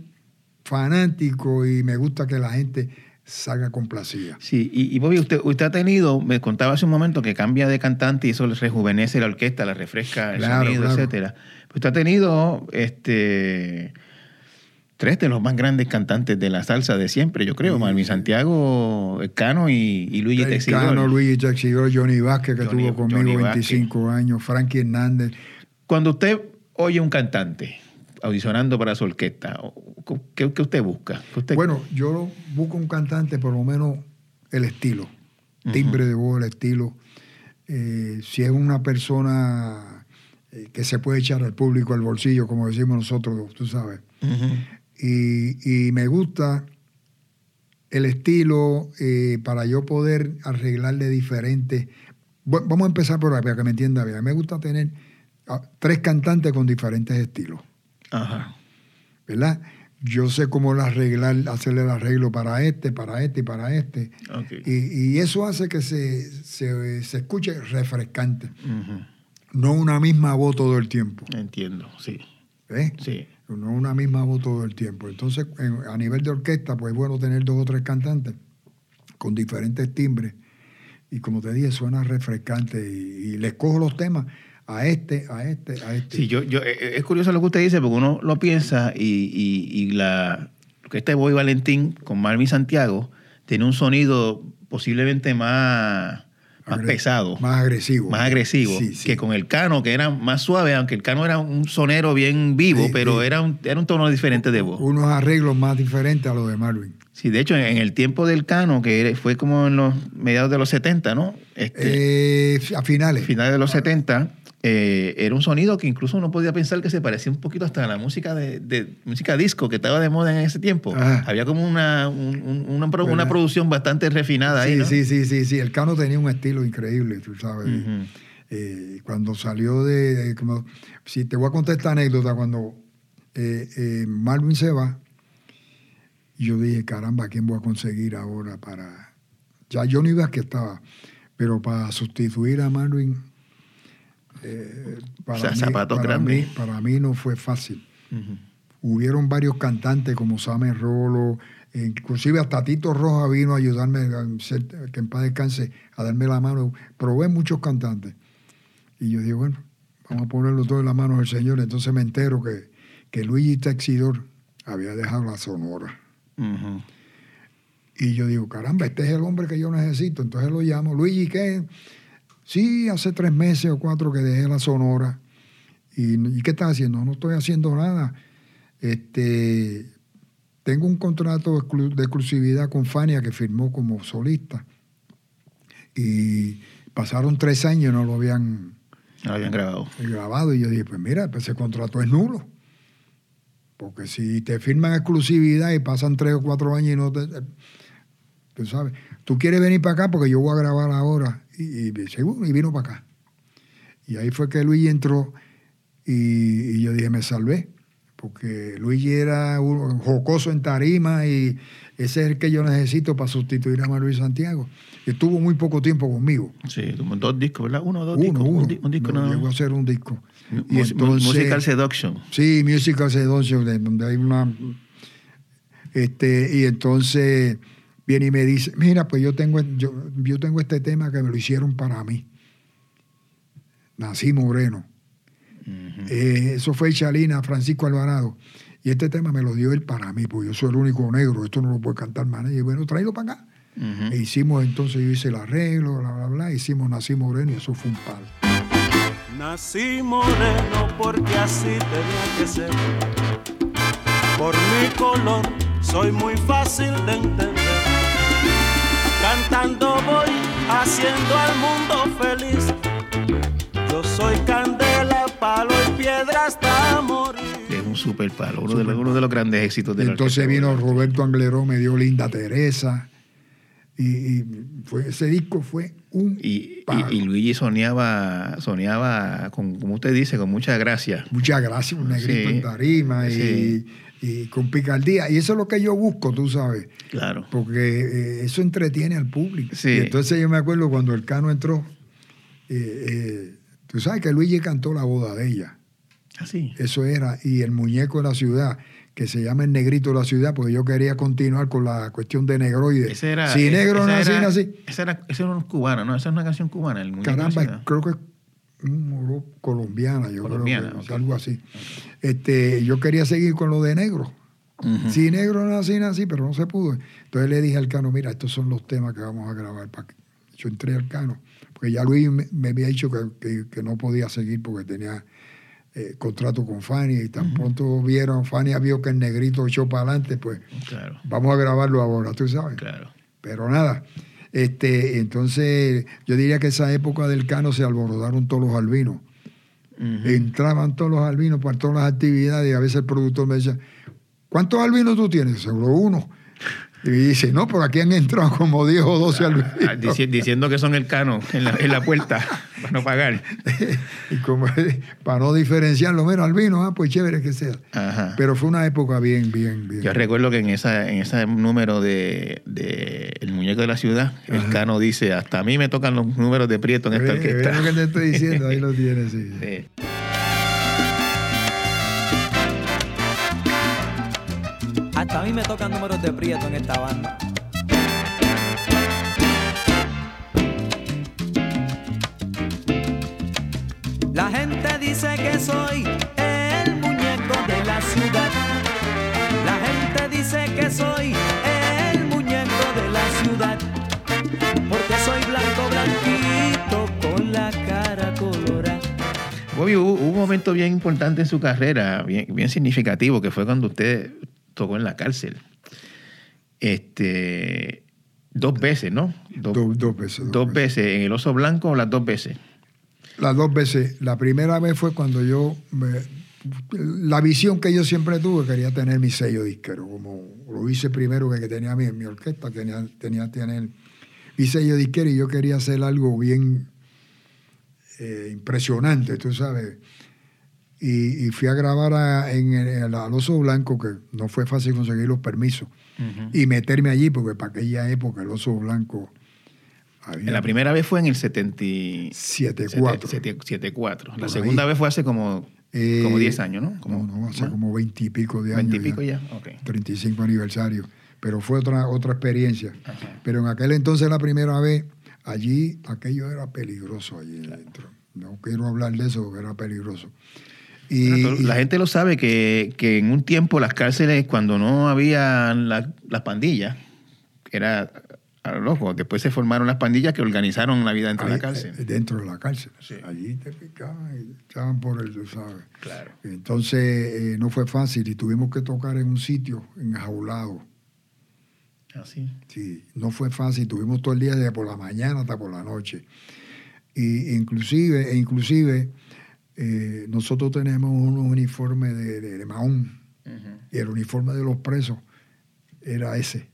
fanático y me gusta que la gente salga complacida. Sí, y, y Bobby, usted, usted ha tenido, me contaba hace un momento que cambia de cantante y eso le rejuvenece la orquesta, la refresca el Claro, sonido, claro. etcétera. Usted ha tenido este tres de los más grandes cantantes de la salsa de siempre, yo creo, Marvin. Santiago, Cano y, y Luigi Texidor. Cano, Luigi Texidor, Johnny Vázquez, que Johnny- tuvo conmigo Johnny 25 años, Frankie Hernández. Cuando usted oye un cantante audicionando para su orquesta, ¿qué, qué usted busca? ¿Qué usted- Bueno, yo busco un cantante, por lo menos el estilo, timbre de voz, el estilo. Eh, si es una persona eh, que se puede echar al público al bolsillo, como decimos nosotros, tú sabes. Y, y me gusta el estilo eh, para yo poder arreglarle diferentes. Bu- Vamos a empezar por ahí, para que me entienda bien. Me gusta tener ah, tres cantantes con diferentes estilos. Ajá. ¿verdad? Yo sé cómo arreglar, hacerle el arreglo para este, para este y para este. Y, y eso hace que se, se, se escuche refrescante. No una misma voz todo el tiempo. Entiendo, sí. ¿ves? Sí. No una misma voz todo el tiempo. Entonces, en- a nivel de orquesta, pues es bueno tener dos o tres cantantes con diferentes timbres. Y como te dije, suena refrescante. Y, y les cojo los temas a este, a este, a este. Sí, yo, yo, eh, es curioso lo que usted dice, porque uno lo piensa y, y, y la, que este Boy Valentín con Marvin Santiago tiene un sonido posiblemente más, más Agre- pesado, más, Más agresivo. agresivo, Sí, sí. que con el Cano, que era más suave, aunque el Cano era un sonero bien vivo, Sí, pero. Era, un, era un tono diferente de voz. Unos arreglos más diferentes a los de Marvin. Sí, de hecho, en, el tiempo del Cano, que fue como en los mediados de los 70, ¿no? Este, Eh, a finales. finales de los 70, eh, era un sonido que incluso uno podía pensar que se parecía un poquito hasta a la música de, de- música disco que estaba de moda en ese tiempo. Ajá. Había como una, un- un- una, pro- una ¿Verdad? producción bastante refinada ahí, Sí, ¿no? sí, sí, sí, sí. El Cano tenía un estilo increíble, tú sabes. Eh, cuando salió de, de- como, si te voy a contar esta anécdota, cuando eh, eh, Marvin se va, yo dije, caramba, ¿quién voy a conseguir ahora para... Ya Johnny Vázquez estaba, pero para sustituir a Marvin, eh, para, O sea, mí, zapatos para, grandes. mí, para mí no fue fácil. Hubieron varios cantantes como Samuel Rolo, e inclusive hasta Tito Roja vino a ayudarme, a ser- que en paz descanse, a darme la mano. Probé muchos cantantes. Y yo digo, bueno, vamos a ponerlo todo en las manos del Señor. Entonces me entero que, que Luigi Texidor había dejado la sonora. Y yo digo, caramba, este es el hombre que yo necesito. Entonces lo llamo, Luigi, ¿qué? Sí, hace tres meses o cuatro que dejé la sonora. ¿Y, ¿y qué estás haciendo? No estoy haciendo nada. Este, tengo un contrato de exclusividad con Fania que firmó como solista. Y pasaron tres años y no lo habían No habían grabado. grabado. Y yo dije, pues mira, pues ese contrato es nulo. Porque si te firman exclusividad y pasan tres o cuatro años y no te... Tú sabes, tú quieres venir para acá porque yo voy a grabar ahora. Y, y, seguro, y vino para acá. Y ahí fue que Luigi entró y, y yo dije, me salvé. Porque Luigi era un jocoso en tarima y ese es el que yo necesito para sustituir a Manuel Santiago. Estuvo muy poco tiempo conmigo. Sí, como dos discos, ¿verdad? Uno o dos Uno, discos. uno. Un, di- un disco No, llegó a hacer un disco. Mu- Y entonces- Musical Seduction. Sí, Musical Seduction, de- donde hay una... Este, y entonces viene y me dice, mira, pues yo tengo, yo, yo tengo este tema que me lo hicieron para mí. Nací Moreno. Eh, eso fue Chalina, Francisco Alvarado. Y este tema me lo dio él para mí, porque yo soy el único negro, esto no lo puede cantar más nadie. Y bueno, tráelo para acá. Ujú. E hicimos entonces, yo hice el arreglo, bla, bla, bla, hicimos Nací Moreno y eso fue un palo. Nací moreno porque así tenía que ser. Por mi color soy muy fácil de entender. Cantando voy haciendo al mundo feliz. Yo soy candela, palo y piedra hasta morir. Es un super palo, uno, de los, uno de los grandes éxitos de la Entonces orquesta vino. Roberto Angleró, me dio Linda Teresa. Y, y fue, ese disco fue un Y, palo. y, y Luigi soñaba, soñaba con, como usted dice, con mucha gracia. Muchas gracias, un negrito Sí, en tarima y, sí. y con picardía. Y eso es lo que yo busco, tú sabes. Claro. Porque eh, eso entretiene al público. Sí. Y entonces yo me acuerdo cuando el Cano entró, eh, eh, tú sabes que Luigi cantó la boda de ella. Así. Eso era. Y el muñeco de la ciudad, que se llama el negrito de la ciudad, porque yo quería continuar con la cuestión de negroide. Ese era, si ese- negro nací, era- nací. Esa era, esa era un cubano, ¿no? Esa es una canción cubana. El muñeco de la Caramba, ciudad. creo que un colombiana, yo Colombiana, creo que algo así. Este, yo quería seguir con lo de negro. Ujú. Sí, negro nací, nací, pero no se pudo. Entonces le dije al Cano, mira, estos son los temas que vamos a grabar. pa' que-". Yo entré al Cano, porque ya Luis me, me había dicho que, que- que no podía seguir porque tenía eh, contrato con Fanny y tan pronto vieron, Fanny vio que el negrito echó para adelante, pues Claro, vamos a grabarlo ahora, tú sabes. claro. Pero nada, este, entonces yo diría que esa época del Cano se alborotaron todos los albinos. Entraban todos los albinos para todas las actividades y a veces el productor me decía, ¿cuántos albinos tú tienes? Seguro uno. Y dice, no, por aquí han entrado como 10 o 12 albinos. Ah, dici- diciendo que son el cano en la, en la puerta para no pagar. y como, para no diferenciarlo, mira, albino, ah, pues chévere que sea. Ajá. Pero fue una época bien, bien, bien. Yo recuerdo que en esa en ese número de, de El Muñeco de la Ciudad, el Cano dice, hasta a mí me tocan los números de Prieto en esta orquesta. lo que te estoy diciendo, ahí lo tienes, sí. Sí. Hasta a mí me tocan números de prieto en esta banda. La gente dice que soy el muñeco de la ciudad. La gente dice que soy el muñeco de la ciudad. Porque soy blanco, blanquito, con la cara colorada. Bobby, hubo, un momento bien importante en su carrera, bien, bien significativo, que fue cuando usted tocó en la cárcel. Este, dos veces, ¿no? Dos, Dos, dos veces. dos dos veces. veces. ¿En el oso blanco las dos veces? Las dos veces. La primera vez fue cuando yo, me- la visión que yo siempre tuve, quería tener mi sello disquero, como lo hice primero que, que tenía mi, mi orquesta, tenía, tenía tener mi sello disquero y yo quería hacer algo bien eh, impresionante, tú sabes. Y, y fui a grabar a- en el, al Oso Blanco, que no fue fácil conseguir los permisos, y meterme allí, porque para aquella época el Oso Blanco había La primera vez fue en el 74. 74. 74. La segunda ahí. vez fue hace como, Eh, como 10 años, ¿no? Como, no, no, hace como veintipico de años. 20 y pico ya. Ok. 35 aniversario. Pero fue otra, otra experiencia. Pero en aquel entonces, la primera vez, allí, aquello era peligroso allí dentro. No quiero hablar de eso porque era peligroso. Y, Bueno, la gente lo sabe que, que en un tiempo las cárceles, cuando no había la- las pandillas, era a lo loco. Después se formaron las pandillas que organizaron la vida dentro de la ahí, cárcel. eh, dentro de la cárcel. Sí. Allí te picaban y echaban por el, tú sabes. Claro. Entonces eh, no fue fácil y tuvimos que tocar en un sitio enjaulado. Así. Sí, no fue fácil. Tuvimos todo el día desde por la mañana hasta por la noche. Y inclusive, e inclusive eh, nosotros tenemos unos uniformes de, de, de Mahón y el uniforme de los presos era ese.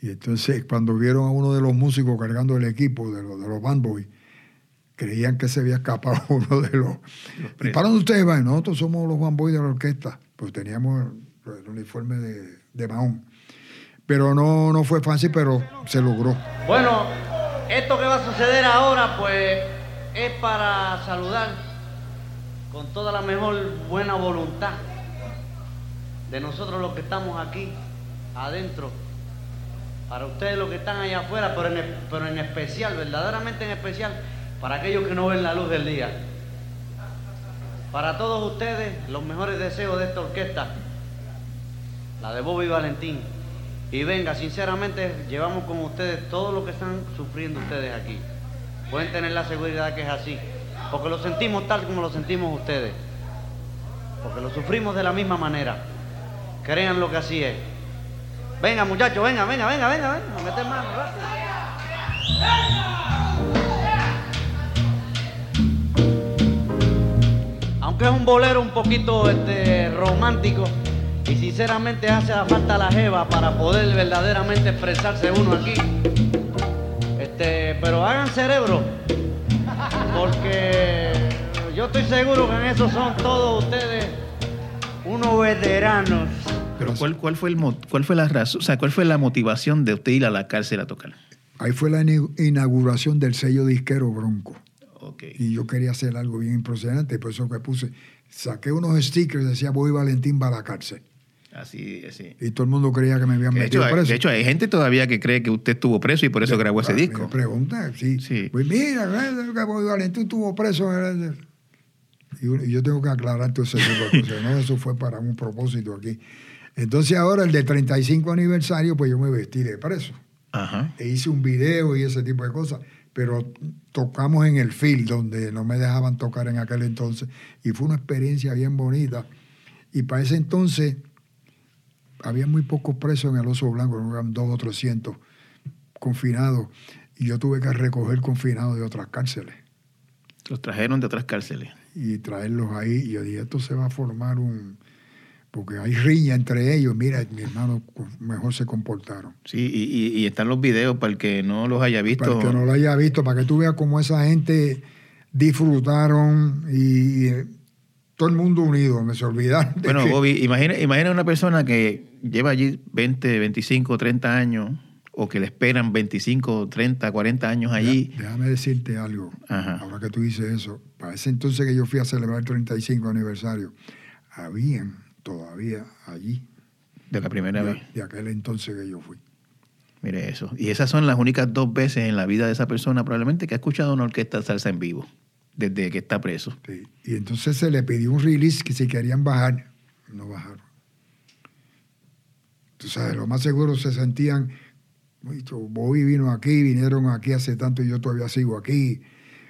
Y entonces cuando vieron a uno de los músicos cargando el equipo de los, de los band boys, creían que se había escapado uno de los... ¿Y presos. para dónde ustedes van? Nosotros somos los band boys de la orquesta. Pues teníamos el, el uniforme de, de Mahón. Pero no, no fue fácil, pero se logró. Bueno, esto que va a suceder ahora, pues, es para saludar con toda la mejor buena voluntad de nosotros los que estamos aquí adentro, para ustedes los que están allá afuera, pero en, pero en especial, verdaderamente en especial, para aquellos que no ven la luz del día. Para todos ustedes, los mejores deseos de esta orquesta, la de Bobby Valentín. Y venga, sinceramente, llevamos con ustedes todo lo que están sufriendo ustedes aquí. Pueden tener la seguridad que es así. Porque lo sentimos tal como lo sentimos ustedes. Porque lo sufrimos de la misma manera. Crean lo que así es. Venga, muchachos, venga, venga, venga, venga, venga. a mano. Aunque es un bolero un poquito este, romántico y sinceramente hace falta la jeva para poder verdaderamente expresarse uno aquí. Este, pero hagan cerebro, porque yo estoy seguro que en eso son todos ustedes unos veteranos. Pero ¿cuál, cuál, fue el, ¿cuál fue la razón, o sea, cuál fue la motivación de usted ir a la cárcel a tocar? Ahí fue la inauguración del sello disquero Bronco. Ok. Y yo quería hacer algo bien impresionante, por eso que puse, saqué unos stickers, decía voy Valentín para la cárcel. Así, así. Y todo el mundo creía que me habían De metido hecho, preso. de hecho, hay gente todavía que cree que usted estuvo preso y por eso grabó ese Ah, disco. Me pregunta, sí. Sí. Pues mira, ¿verdad que Bobby Valentín estuvo preso. Y yo tengo que aclarar todo ese tipo de. No, eso fue para un propósito aquí. Entonces ahora el de 35 aniversario, pues yo me vestí de preso. Ajá. E hice un video y ese tipo de cosas. Pero tocamos en el field, donde no me dejaban tocar en aquel entonces. Y fue una experiencia bien bonita. Y para ese entonces había muy pocos presos en el Oso Blanco, eran dos o trescientos confinados. Y yo tuve que recoger confinados de otras cárceles Los trajeron de otras cárceles. y traerlos ahí. Y yo dije, esto se va a formar un... Porque hay riña entre ellos. Mira, mi hermano mejor se comportaron. Sí, y, y- y están los videos para el que no los haya visto. Para el que no lo haya visto, para que tú veas cómo esa gente disfrutaron y, todo el mundo unido, me se olvidaron. de Bueno, que- Bobby, imagina, imagina una persona que lleva allí 20, 25, 30 años o que le esperan 25, 30, 40 años allí. Déjame decirte algo, Ajá. ahora que tú dices eso, para ese entonces que yo fui a celebrar el 35 aniversario, habían todavía allí, De la primera de, vez. de aquel entonces que yo fui. Mire eso. Y esas son las únicas dos veces en la vida de esa persona probablemente que ha escuchado una orquesta de salsa en vivo, desde que está preso. Sí. Y entonces se le pidió un release que si querían bajar, no bajaron. Tú sabes, lo más seguro se sentían, "Uy, yo- Bobby vino aquí, vinieron aquí hace tanto y yo todavía sigo aquí.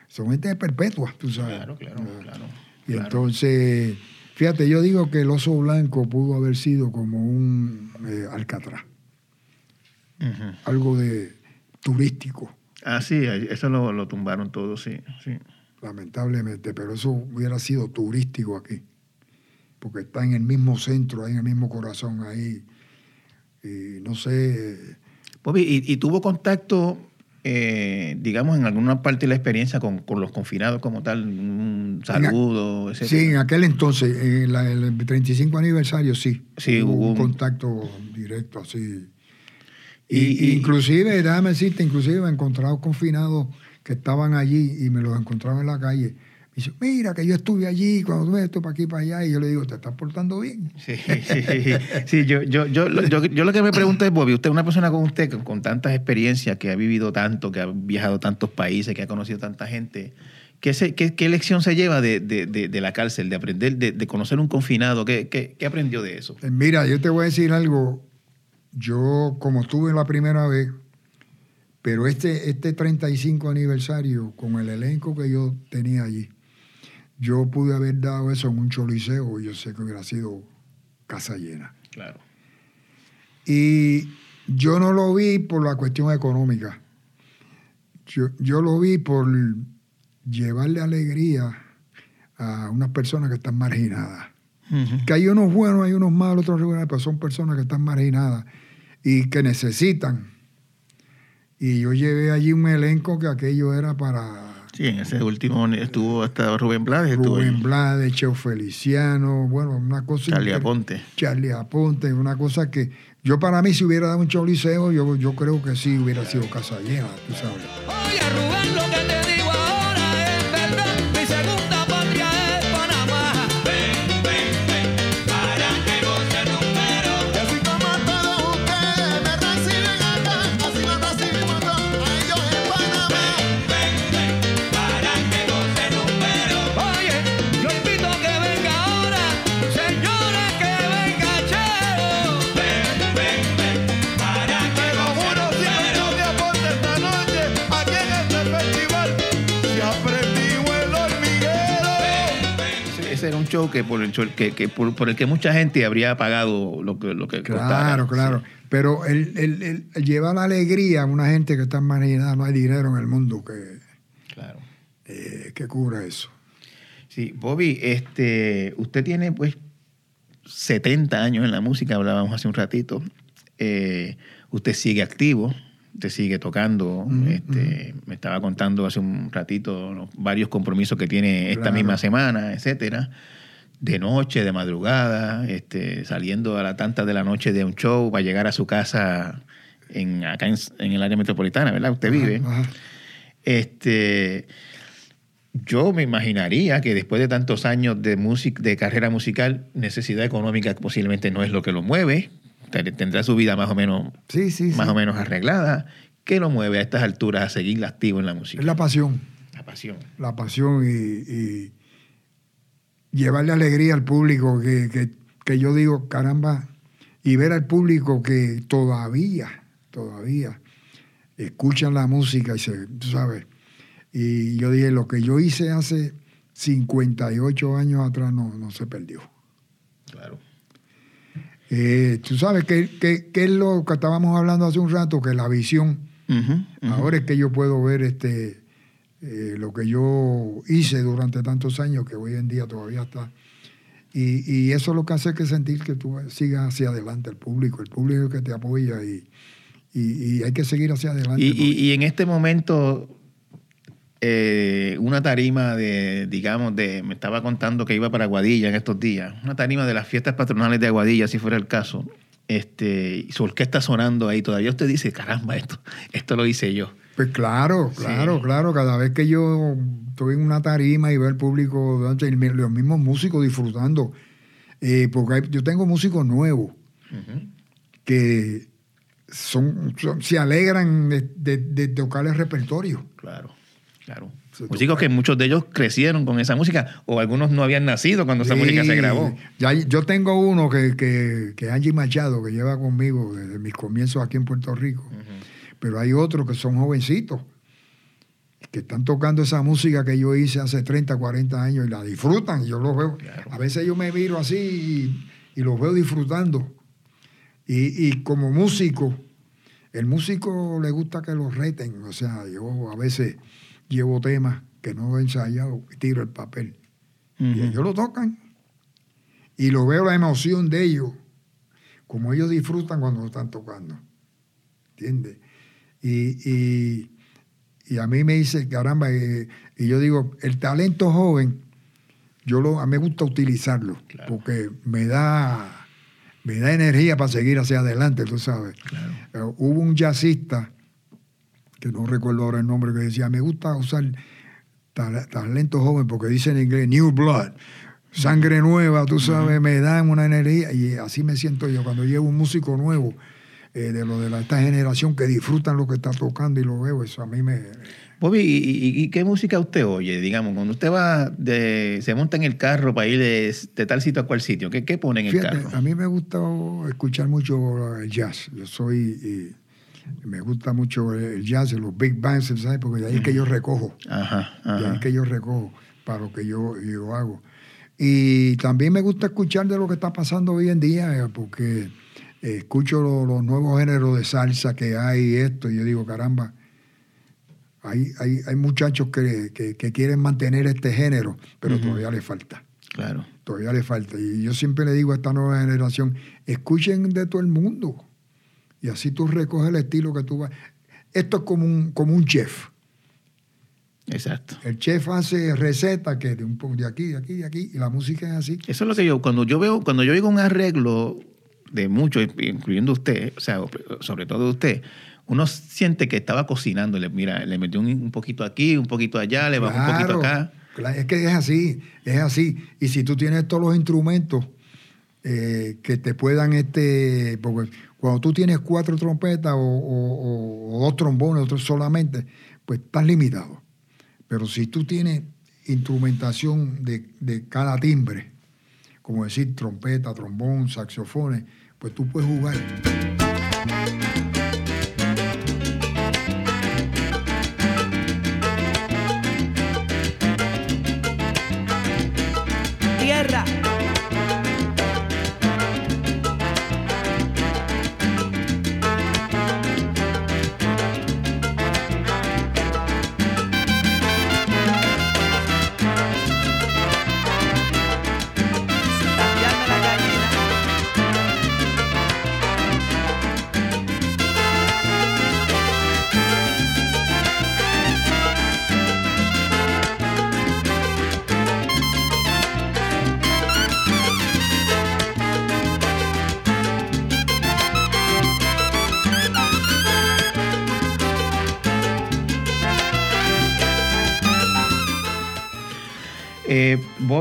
Son gente perpetua, tú sabes. Claro, claro, claro. Y claro. entonces, fíjate, yo digo que el oso blanco pudo haber sido como un eh, alcatraz, algo de turístico, Ah, sí, eso lo, lo tumbaron todo, sí, sí. Lamentablemente, pero eso hubiera sido turístico aquí, porque está en el mismo centro, ahí en el mismo corazón, ahí. Y no sé, Bobby, ¿y, y tuvo contacto, eh, digamos, en alguna parte de la experiencia con, con los confinados como tal? Un saludo, sí, etcétera? en aquel entonces, en la- el 35 aniversario, sí. Sí, hubo hubo un contacto directo así. Y- inclusive, déjame decirte, inclusive me he encontrado confinados que estaban allí y me los encontraba en la calle. Me dice, mira que yo estuve allí cuando tú esto para aquí para allá. Y yo le digo, ¿te estás portando bien? Sí, sí, sí, yo, yo, yo, yo, yo lo que me pregunto es, Bobby, usted, una persona como usted, con, con tantas experiencias, que ha vivido tanto, que ha viajado a tantos países, que ha conocido tanta gente, ¿qué, se- qué, qué lección se lleva de, de- de- de la cárcel, de aprender, de, de conocer un confinado? ¿Qué, qué, qué aprendió de eso? Mira, yo te voy a decir algo. Yo, como estuve la primera vez, pero este, este 35 aniversario, con el elenco que yo tenía allí, yo pude haber dado eso en un choliseo y yo sé que hubiera sido casa llena. Claro. Y yo no lo vi por la cuestión económica. Yo, yo lo vi por llevarle alegría a unas personas que están marginadas. Que hay unos buenos, hay unos malos, otros regulares, pero son personas que están marginadas y que necesitan. Y yo llevé allí un elenco que aquello era para Sí, en ese último estuvo hasta Rubén Blades. Rubén. Blades, Cheo Feliciano, bueno, una cosa... Charlie Aponte. Charlie Aponte, una cosa que yo para mí si hubiera dado un choliseo, yo, yo creo que sí hubiera sido casa llena, tú sabes. Que por el, que, que por, por el que mucha gente habría pagado lo que, lo que costara. Claro, claro. Pero el, el, llevar la alegría a una gente que está marginada, no hay dinero en el mundo que, Claro. eh, que cubra eso. Sí, Bobby, este, usted tiene pues 70 años en la música, hablábamos hace un ratito. Eh, usted sigue activo, usted sigue tocando. este, Me estaba contando hace un ratito los varios compromisos que tiene esta Claro. misma semana, etcétera. De noche, de madrugada, este, saliendo a la tantas de la noche de un show para llegar a su casa en, acá en, en el área metropolitana, ¿verdad? Usted vive. Ajá. Este, yo me imaginaría que después de tantos años de, music, de carrera musical, necesidad económica posiblemente no es lo que lo mueve. Ten- Tendrá su vida más o menos, Sí, sí, más sí. o menos arreglada. ¿Qué lo mueve a estas alturas a seguir activo en la música? Es la pasión. La pasión. la pasión y, y llevarle alegría al público, que, que- que yo digo, caramba, y ver al público que todavía, todavía escuchan la música y se, tú sabes. Y yo dije, lo que yo hice hace 58 años atrás no, no se perdió. Claro. Eh, tú sabes que, que- que es lo que estábamos hablando hace un rato, que la visión, ahora es que yo puedo ver este eh, lo que yo hice durante tantos años, que hoy en día todavía está. Y, y eso es lo que hace que sentir que tú sigas hacia adelante, el público, el público que te apoya y, y- y hay que seguir hacia adelante. Y, en este momento, eh, una tarima de, digamos, de, me estaba contando que iba para Aguadilla en estos días, una tarima de las fiestas patronales de Aguadilla, si fuera el caso, este, y su orquesta sonando ahí, todavía usted dice, caramba, esto, esto lo hice yo. Pues claro, claro, Sí. claro. Cada vez que yo estoy en una tarima y veo al público, los mismos músicos disfrutando, eh, porque hay- yo tengo músicos nuevos que son, son- se alegran de, de- de tocar el repertorio. Claro, claro. Se Músicos que muchos de ellos crecieron con esa música, o algunos no habían nacido cuando esa música se grabó. ya- yo tengo uno que, que, que Angie Machado, que lleva conmigo desde mis comienzos aquí en Puerto Rico. Pero hay otros que son jovencitos, que están tocando esa música que yo hice hace 30, 40 años y la disfrutan. y Yo los veo. A veces yo me miro así y, y los veo disfrutando. Y, y como músico, el músico le gusta que lo reten. O sea, yo a veces llevo temas que no he ensayado y tiro el papel. Y ellos lo tocan. Y lo veo la emoción de ellos, como ellos disfrutan cuando lo están tocando. ¿Entiendes? Y, y- y a mí me dice, caramba, eh, y yo digo, el talento joven, yo lo, a mí me gusta utilizarlo, porque me da, me da energía para seguir hacia adelante, tú sabes. Eh, hubo un jazzista, que no recuerdo ahora el nombre, que decía, me gusta usar tal- talento joven, porque dice en inglés, new blood, sangre nueva, tú sabes, me dan una energía, y así me siento yo. Cuando llevo un músico nuevo, eh, de lo de la- esta generación que disfrutan lo que está tocando y lo veo, eso a mí me... Bobby, ¿y, y- y qué música usted oye? Digamos, cuando usted va, de, se monta en el carro para ir de, de tal sitio a cual sitio, ¿qué, qué pone en el Fíjate, carro? a mí me gusta escuchar mucho el jazz. Yo soy, eh, me gusta mucho el jazz, los big bands, ¿sabes? Porque de ahí es que yo recojo. Ajá, De ahí es que yo recojo para lo que yo, yo hago. Y también me gusta escuchar de lo que está pasando hoy en día, eh, porque escucho lo- los nuevos géneros de salsa que hay, esto, y yo digo, caramba, hay, hay, hay muchachos que, que- que quieren mantener este género, pero todavía le falta. Claro. Todavía le falta. Y yo siempre le digo a esta nueva generación, escuchen de todo el mundo. Y así tú recoges el estilo que tú vas. Esto es como un, como un chef. Exacto. El chef hace recetas que de un de aquí, de aquí, de aquí, y la música es así. Eso es lo que yo, cuando yo veo, cuando yo oigo un arreglo de muchos, incluyendo usted, o sea, sobre todo usted, uno siente que estaba cocinando, le, mira, le metió un, un poquito aquí, un poquito allá, le bajó un poquito acá. claro, es que es así, es así. Y si tú tienes todos los instrumentos eh, que te puedan, este, porque cuando tú tienes cuatro trompetas o, o- o dos trombones, otros solamente, pues estás limitado. Pero si tú tienes instrumentación de, de cada timbre, como decir trompeta, trombón, saxofones, pues tú puedes jugar.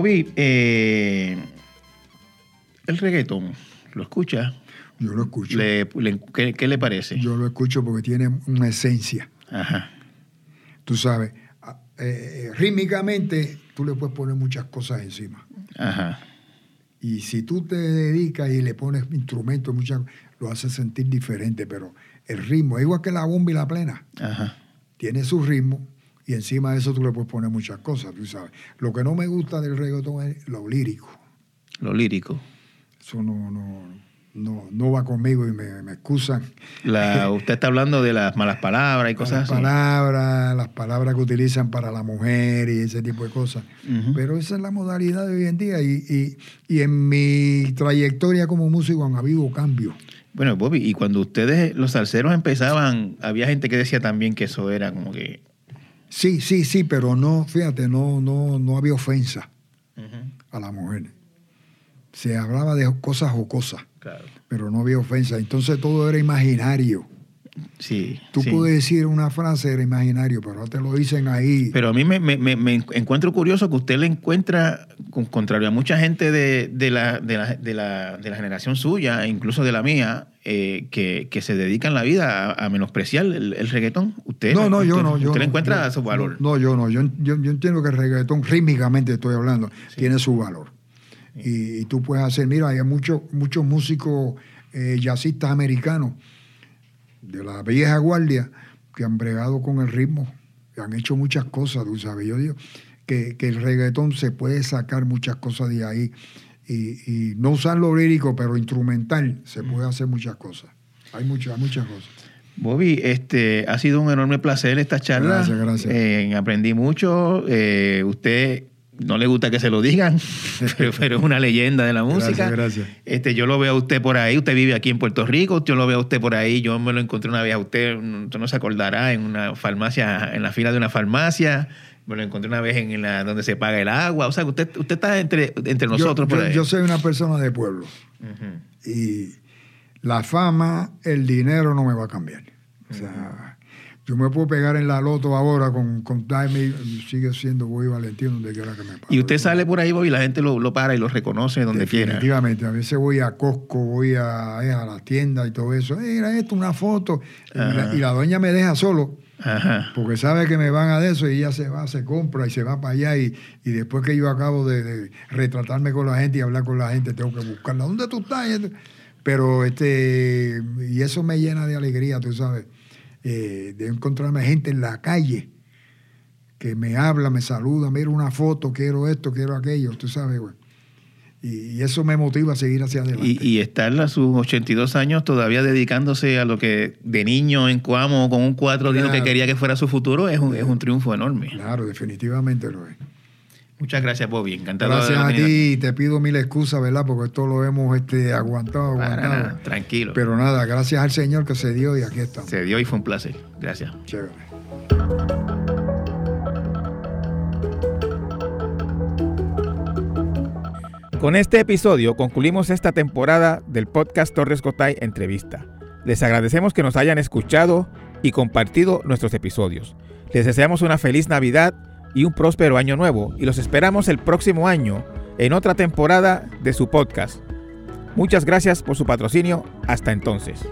Eh, eh, el reggaetón, ¿lo escucha? Yo lo escucho. Le- le- ¿qué, qué le parece? Yo lo escucho porque tiene una esencia. Ajá. Tú sabes, eh, rítmicamente tú le puedes poner muchas cosas encima. Ajá. Y si tú te dedicas y le pones instrumentos, muchas, lo haces sentir diferente, pero el ritmo, igual que la bomba y la plena, Ajá. tiene su ritmo y encima de eso tú le puedes poner muchas cosas, tú sabes. Lo que no me gusta del reggaetón es lo lírico. Lo lírico. Eso no, no, no, no va conmigo y me, me excusan. La, usted está hablando de las malas palabras y cosas las así. palabras, las palabras que utilizan para la mujer y ese tipo de cosas. Pero esa es la modalidad de hoy en día y, y- y en mi trayectoria como músico han habido cambios. Bueno, Bobby, y cuando ustedes, los salseros empezaban, había gente que decía también que eso era como que... Sí, sí, sí, pero no, fíjate, no, no, no había ofensa a la mujer. Se hablaba de cosas jocosas, Claro. pero no había ofensa. Entonces todo era imaginario. Sí. Tú sí. puedes decir una frase, era imaginario, pero ahora te lo dicen ahí. Pero a mí me, me- me- encuentro curioso que usted le encuentra, con, contrario a mucha gente de, de la, de, la, de la- de la generación suya, incluso de la mía, eh, que, que se dedican la vida a, a menospreciar el, el reggaetón. Usted No, no, yo no. Yo Usted le no, encuentra yo- su valor. No, yo no. Yo, yo, yo entiendo que el reggaetón, rítmicamente estoy hablando, tiene su valor. Y, y tú puedes hacer, mira, hay muchos muchos músicos eh, jazzistas americanos de la vieja guardia que han bregado con el ritmo, que han hecho muchas cosas, tú sabes. Yo digo que, que el reggaetón se puede sacar muchas cosas de ahí y, y no usar lo lírico, pero instrumental, se puede hacer muchas cosas. Hay muchas, muchas cosas. Bobby, este, ha sido un enorme placer esta charla. Gracias, gracias. Eh, aprendí mucho. Eh, usted no le gusta que se lo digan, pero, es una leyenda de la música. Gracias, gracias. Este, yo lo veo a usted por ahí. Usted vive aquí en Puerto Rico. Yo lo veo a usted por ahí. Yo me lo encontré una vez a usted. Usted no se acordará en una farmacia, en la fila de una farmacia. Me lo encontré una vez en la donde se paga el agua. O sea, que usted, usted está entre, entre Yo- nosotros por yo, ahí. yo soy una persona de pueblo y la fama, el dinero no me va a cambiar. O sea, yo me puedo pegar en la loto ahora con, con Time sigue siendo Boy Valentín donde quiera que me pare. Y usted sale por ahí, Bobby, y la gente lo, lo para y lo reconoce donde quiera. Definitivamente. A veces voy a Costco, voy a, eh, a la tienda y todo eso. "Eh, Mira esto, una foto. Y la, y la doña me deja solo. Ajá. Porque sabe que me van a de eso y ella se va, se compra y se va para allá. Y, y después que yo acabo de, de retratarme con la gente y hablar con la gente, tengo que buscarla. ¿Dónde tú estás? Pero este, y eso me llena de alegría, tú sabes, eh, de encontrarme gente en la calle que me habla, me saluda, mira una foto, quiero esto, quiero aquello, tú sabes, güey. Y, eso me motiva a seguir hacia adelante. Y, y estar a sus 82 años todavía dedicándose a lo que de niño en Cuamo con un 4 dijo que Claro. quería que fuera su futuro es un, es un triunfo enorme. Claro, definitivamente lo es. Muchas gracias, Bobby. Encantado Gracias de a haberlo tenido ti, te pido mil excusas, ¿verdad? Porque esto lo hemos este, aguantado, Para aguantado. nada, tranquilo. Pero nada, gracias al Señor que se dio y aquí estamos. Se dio y fue un placer. Gracias. Chévere. Con este episodio concluimos esta temporada del podcast Torres Cotay Entrevista. Les agradecemos que nos hayan escuchado y compartido nuestros episodios. Les deseamos una feliz Navidad y un próspero año nuevo y los esperamos el próximo año en otra temporada de su podcast. Muchas gracias por su patrocinio. Hasta entonces.